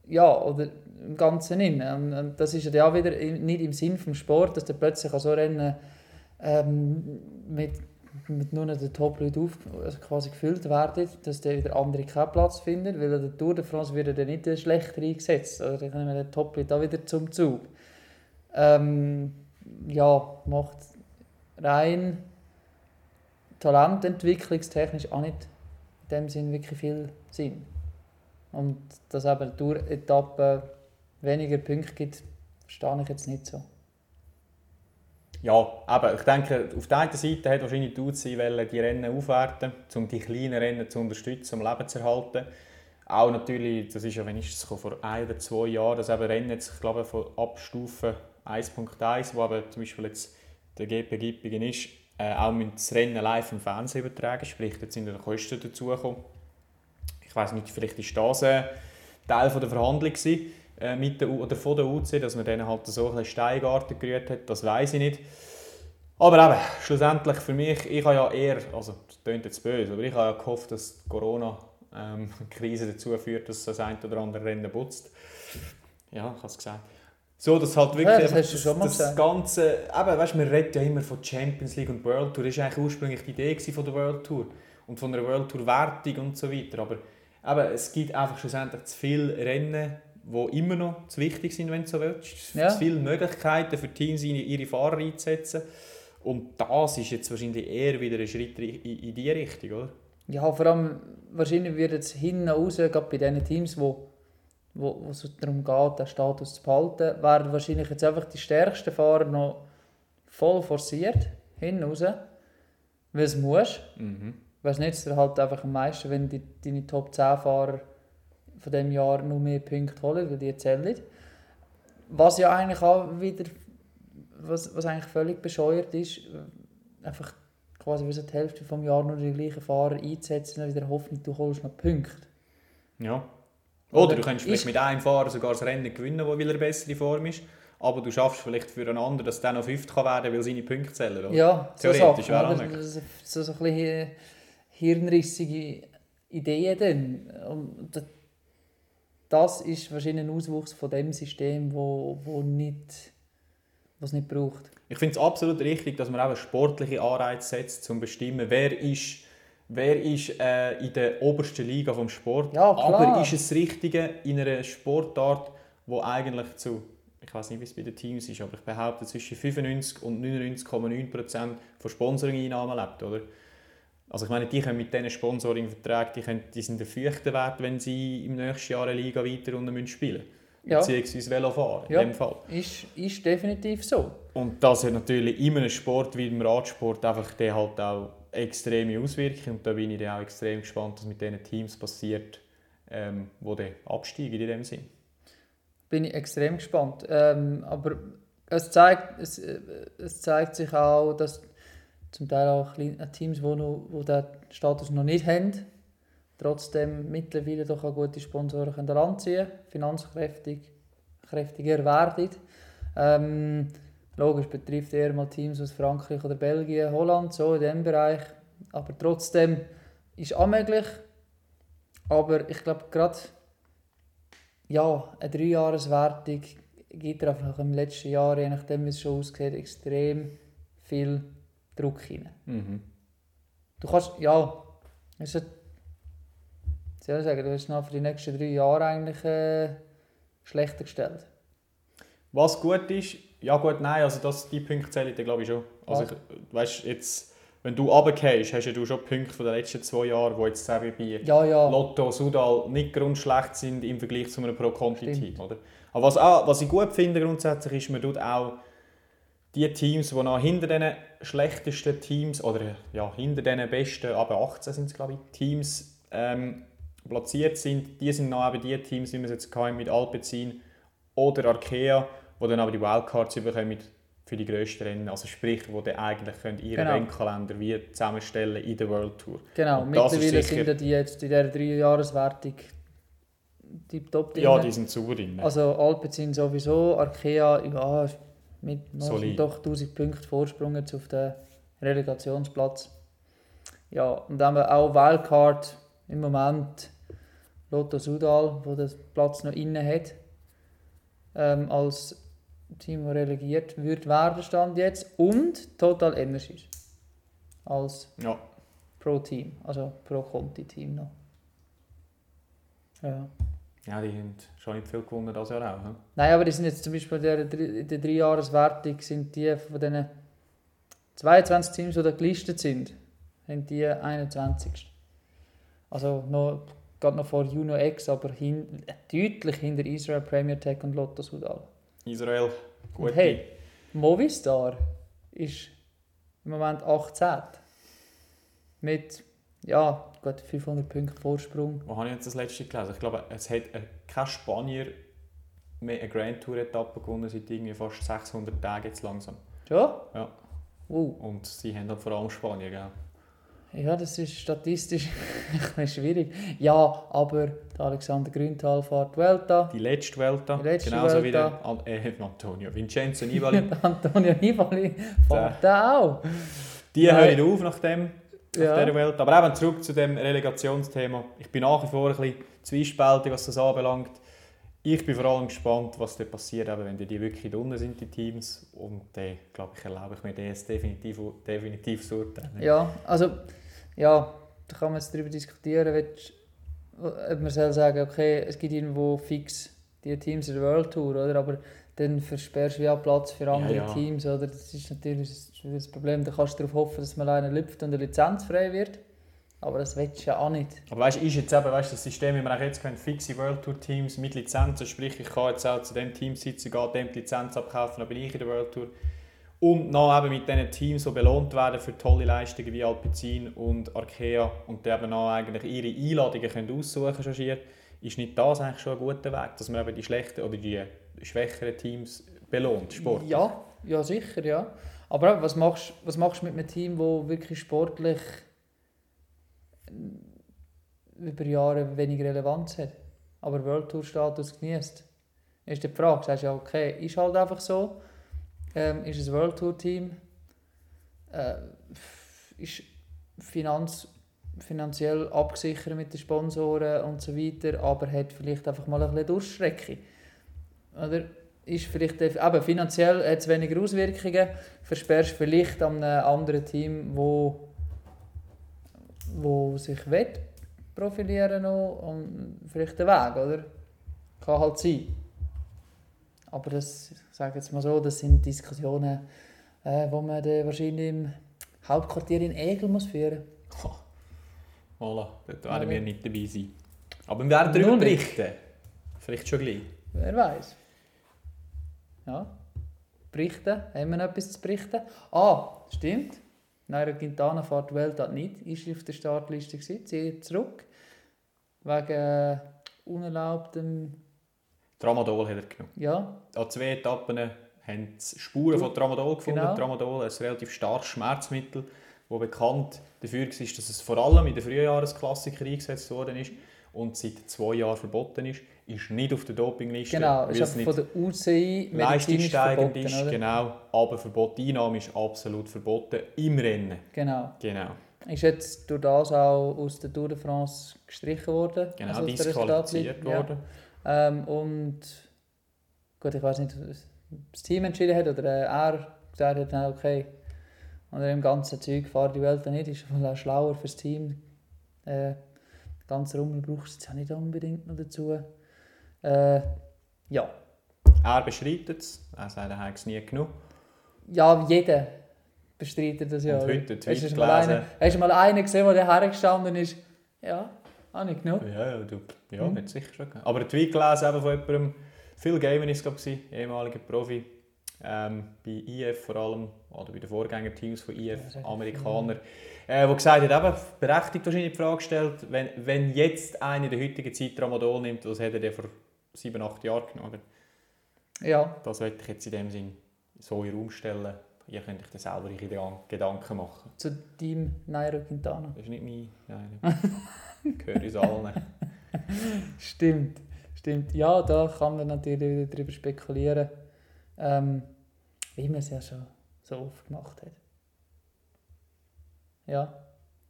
Ja, oder im Ganzen innen. Und, das ist ja auch wieder nicht im Sinn vom Sport, dass der plötzlich an so Rennen ähm, mit, mit nur den Top-Leuten also quasi gefüllt werden, dass der wieder andere keinen Platz finden, weil an der Tour de France wird er nicht schlechter eingesetzt. Oder dann kommen die Top-Leute wieder zum Zug. Ähm, ja, macht rein talententwicklungstechnisch auch nicht in dem Sinn wirklich viel Sinn. Und dass eben eine Tour-Etappe weniger Punkte gibt, verstehe ich jetzt nicht so. Ja, aber ich denke, auf der einen Seite hat wahrscheinlich die UCI die Rennen aufwerten, um die kleinen Rennen zu unterstützen, um Leben zu erhalten. Auch natürlich, das ist ja, wenn ist es vor ein oder zwei Jahren, dass eben Rennen jetzt, ich glaube, von Abstufe 1.1, wo aber zum Beispiel jetzt der GP Gippingen ist, äh, auch das Rennen live im Fernsehen übertragen, sprich, jetzt sind dann Kosten dazugekommen. Ich weiß nicht, vielleicht ist das ein Teil von der Verhandlung gewesen, äh, mit der, U- oder von der UC, dass man denen halt so ein bisschen Steingarten gerührt hat, das weiß ich nicht. Aber eben, schlussendlich für mich, ich habe ja eher, also das klingt jetzt böse, aber ich habe ja gehofft, dass die Corona-Krise dazu führt, dass das ein oder andere Rennen putzt. Ja, ich habe es gesagt. So, dass halt wirklich Ja, das du das, das. Ganze, eben, weißt, man redet ja immer von Champions League und World Tour, das war eigentlich ursprünglich die Idee von der World Tour und von einer World Tour Wertung und so weiter, aber eben, es gibt einfach schlussendlich zu viele Rennen, die immer noch zu wichtig sind, wenn du so willst. Ja. Zu viele Möglichkeiten für Teams, ihre ihre Fahrer einzusetzen. Und das ist jetzt wahrscheinlich eher wieder ein Schritt in, in die Richtung, oder? Ja, vor allem wahrscheinlich wird es hinten raus, gerade bei diesen Teams, die wo, wo es darum geht, den Status zu behalten, werden wahrscheinlich jetzt einfach die stärksten Fahrer noch voll forciert, hin raus, weil es muss. Mhm. Was nützt dir halt einfach am meisten, wenn die, deine Top 10 Fahrer von dem Jahr noch mehr Punkte holen, weil die zählen. Was ja eigentlich auch wieder, was, was eigentlich völlig bescheuert ist, einfach quasi so die Hälfte vom Jahr nur die gleichen Fahrer einzusetzen und wieder hoffen, du holst noch Punkte. Ja. Oder, Oder du könntest vielleicht mit einem Fahrer sogar das Rennen gewinnen, wo weil er bessere Form ist. Aber du schaffst vielleicht für einen anderen, dass der noch Fünft kann werden kann, weil seine Punkte zählen. Oder? Ja, so Theoretisch Sachen, wäre auch möglich. So, so, so ein bisschen hirnrissige Ideen dann. Und das ist wahrscheinlich ein Auswuchs von dem System, wo, wo nicht, was nicht braucht. Ich finde es absolut richtig, dass man auch einen sportlichen Anreiz setzt, um zu bestimmen, wer ist, wer ist äh, in der obersten Liga vom Sport. Ja. Aber ist es das Richtige in einer Sportart, wo eigentlich zu, ich weiß nicht, wie es bei den Teams ist, aber ich behaupte, zwischen 95 und 99,9 Prozent von Sponsoring-Einnahmen lebt, oder? Also ich meine, die können mit diesen Sponsoring-Verträgen, die, können, die sind der Fürchten wert, wenn sie im nächsten Jahr eine Liga weiter unten müssen spielen müssen. Ja. Beziehungsweise Velo fahren, Ja. in dem Fall. Ist, ist definitiv so. Und das hat natürlich in einem Sport wie im Radsport einfach der halt auch extreme Auswirkungen. Und da bin ich dann auch extrem gespannt, was mit diesen Teams passiert, ähm, die dann absteigen in dem Sinn. Bin ich extrem gespannt. Ähm, aber es zeigt, es, äh, es zeigt sich auch, dass zum Teil auch Teams, noch, wo den Status noch nicht haben, trotzdem mittlerweile doch auch gute Sponsoren können ranziehen können, finanzkräftig kräftiger werden. Ähm, logisch betrifft eher mal Teams aus Frankreich oder Belgien, Holland, so in diesem Bereich. Aber trotzdem ist auch möglich. Aber ich glaube, gerade ja, eine Dreijahreswertung gibt einfach im letzten Jahr, je nachdem wie es schon aussieht, extrem viel Druck hinein. Mhm. Du kannst, ja, ist, wie soll ich sagen, du hast noch für die nächsten drei Jahre eigentlich äh, schlechter gestellt. Was gut ist, ja gut, nein, also das, die Punkte zählen dann glaube ich schon. Also ich, weißt, jetzt, wenn du runtergehst, hast ja du schon Punkte von den letzten zwei Jahren, die jetzt eben bei Ja, ja, Lotto, Sudal nicht grundschlecht sind im Vergleich zu einem Pro-Conti-Team. oder? Aber was, auch, was ich gut finde grundsätzlich ist, man tut auch die Teams, die noch hinter den schlechtesten Teams oder ja, hinter den besten, aber 18 sind es glaube ich, Teams ähm, platziert sind, die sind noch eben die Teams, wie wir es jetzt hatten mit Alpecin oder Arkea, die dann aber die Wildcards bekommen für die grössten Rennen, also sprich, die dann eigentlich können ihren Genau. Rennkalender wie zusammenstellen in der World Tour. genau. Und das Mittlerweile sicher- sind die jetzt in dieser Dreijahreswertung tiptop drin. Ja, die sind zu drin. Also Alpecin sowieso, Arkea ja, mit noch doch 1000 Punkten Vorsprung jetzt auf den Relegationsplatz. Ja, und dann haben wir auch Wildcard im Moment Lotto Sudal, wo den Platz noch inne hat. Ähm, als Team, das relegiert wird werden, stand jetzt. Und Total Energies als ja. Pro-Team, also Pro-Conti-Team noch. Ja. Ja, die haben schon nicht viel gewonnen das Jahr auch. hm? Nein, aber die sind jetzt zum Beispiel in der, der Dreijahreswertung sind die von den 22 Teams, die da gelistet sind, haben die 21. Also noch, gerade noch vor Juno X, aber hin, deutlich hinter Israel, Premier Tech und Lotto Sudal. Israel, gute. hey, Movistar ist im Moment 18. Mit ja, gut 500 Punkten Vorsprung. Wo habe ich jetzt das letzte gelesen? Ich glaube, es hat äh, kein Spanier mehr eine Grand Tour Etappe gewonnen seit irgendwie fast 600 Tagen jetzt langsam. Ja? Ja. Wow. Und sie haben halt vor allem Spanier, gell? Ja, das ist statistisch schwierig. Ja, aber der Alexander Grünthal fährt Vuelta. Die letzte Welta, Die letzte genauso wie Vuelta. der An äh, Antonio Vincenzo Nibali. Antonio Nibali fährt da auch. Die Nein. hören auf nach dem, Ja. dieser Welt. Aber eben zurück zu dem Relegationsthema. Ich bin nach wie vor ein bisschen zwiespältig, was das anbelangt. Ich bin vor allem gespannt, was dann passiert, eben, wenn die wirklich unten sind, die Teams. Und dann, glaube ich, erlaube ich mir das definitiv, definitiv zu urteilen. Ja, also, ja, da kann man jetzt darüber diskutieren, willst- ob man soll sagen, okay, es gibt irgendwo fix die Teams in der World Tour, oder? Aber dann versperrst du ja auch Platz für andere ja. Teams, oder? Das ist natürlich das, Problem. Da kannst du darauf hoffen, dass man alleine lüpft und eine Lizenz frei wird. Aber das willst du ja auch nicht. Aber weißt du, ist jetzt eben, weißt, das System, wie wir auch jetzt können, fixe World Tour Teams mit Lizenzen, sprich ich kann jetzt auch zu dem Team sitzen, gehe dem die Lizenz abkaufen, dann bin ich in der World Tour. Und noch eben mit diesen Teams, die belohnt werden für tolle Leistungen wie Alpecin und Arkea und die eben noch eigentlich ihre Einladungen können aussuchen schier, ist nicht das eigentlich schon ein guter Weg, dass man eben die schlechten oder die schwächeren Teams belohnt, Sport? Ja, ja sicher, ja. Aber was machst, was machst du mit einem Team, das wirklich sportlich über Jahre wenig Relevanz hat, aber World Tour Status genießt? Ist die Frage. Sagst du ja, okay, ist halt einfach so. Ähm, ist ein World Tour Team. Äh, ist Finanz, finanziell abgesichert mit den Sponsoren und so weiter, aber hat vielleicht einfach mal ein bisschen Durchstrecke. Oder? Ist vielleicht eben, finanziell hat es weniger Auswirkungen, versperrst vielleicht an einem anderen Team, wo, wo sich will profilieren noch und vielleicht den Weg, oder? Kann halt sein. Aber das, ich sage jetzt mal so, das sind Diskussionen, äh, die man dann wahrscheinlich im Hauptquartier in Egel muss führen Oh. Voilà, dort werden wir nicht dabei sein. Aber wir werden darüber berichten. Vielleicht schon gleich. Wer weiß. Ja. Berichten. Haben wir noch etwas zu berichten? Ah, stimmt. Nairo Quintana fährt die Welt nicht. Ist auf der Startliste gewesen. Zieht zurück. Wegen äh, unerlaubtem... Tramadol hat er genommen. Ja, An zwei Etappen haben sie Spuren von Tramadol gefunden. Genau. Tramadol ist ein relativ starkes Schmerzmittel, das bekannt dafür war, dass es vor allem in den Frühjahresklassiker eingesetzt worden ist und seit zwei Jahren verboten ist. Ist nicht auf der Dopingliste, genau. Ist es von der UCI leistungssteigend verboten, ist. oder? Genau, aber Verbot Einnahme ist absolut verboten im Rennen. Genau. Genau, Ist jetzt durch das auch aus der Tour de France gestrichen worden. genau also disqualifiziert Resultatliste. Ja. worden. Ähm, und gut, ich weiß nicht, was das Team entschieden hat oder äh, er gesagt hat, nein, okay. Und im ganzen Zeug fahrt die Welt nicht, ist auch schlauer fürs Team. Äh, ganz Rummel brauchst du jetzt auch nicht unbedingt noch dazu. Äh, ja. Er bestreitet es, er sagt, er hat es nie genug. ja, jeder bestreitet das ja. Und heute einen hast Tweet du mal einen, hast du mal einen gesehen, der hergestanden ist? Ja, auch nicht genug. Ja, ja, du, ja Mhm. sicher schon gegeben. Aber ein Tweet gelesen eben von jemandem, Phil Gaiman war es, ich, ehemaliger Profi, ähm, bei IF vor allem, oder bei den Vorgängerteams von IF, Ja, Amerikaner, äh, wo gesagt hat, eben, berechtigt wahrscheinlich die Frage gestellt, wenn, wenn jetzt einer in der heutigen Zeit Tramadol nimmt, was hätte er denn vor sieben, acht Jahren genommen? Ja, Das möchte ich jetzt in dem Sinn so in den Raum stellen. Ihr könnt euch dann selber Gedan- Gedanken machen. zu Team Nairo Quintana. Das ist nicht mein, nein, gehört uns allen. Stimmt, stimmt. Ja, da kann man natürlich wieder darüber spekulieren, ähm, wie man es ja schon so oft gemacht hat. Ja,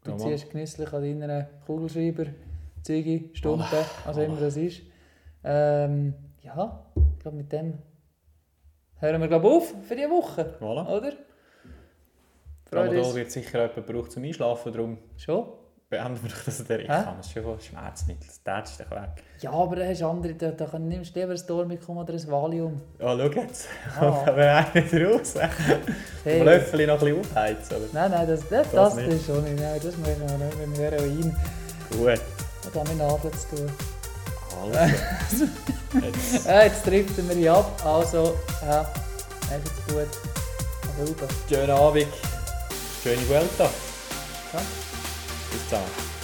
du Ja, ziehst genüsslich an deinen Kugelschreiber, Züge, Stunden, Voilà, was immer voilà. das ist. Ähm, ja, ich glaube mit dem hören wir glaub, auf für diese Woche, Voilà. oder? Tramadol wird sicher jemand gebraucht zum Einschlafen, darum schon. beenden wir doch das der Ich kann es schon Schmerzmittel, das tätst dich weg. Ja, aber da hast andere, da, da nimmst du lieber ein Dormicum oder ein Valium. Ja, schau jetzt. Ah. Kommen wir nicht raus. Hey. Löffel noch ein bisschen aufheizen, oder? Nein, nein, das, das, Das das, ist schon nicht. Nein, das ich auch nicht mit dem Heroin. Gut. Hat mit Nadeln zu tun. Also. Jetzt. Äh, jetzt driften wir hier ab. Also, ja, ist gut. Rüber. Schönen Abend. Schöne Vuelta. Ja. Bis dann.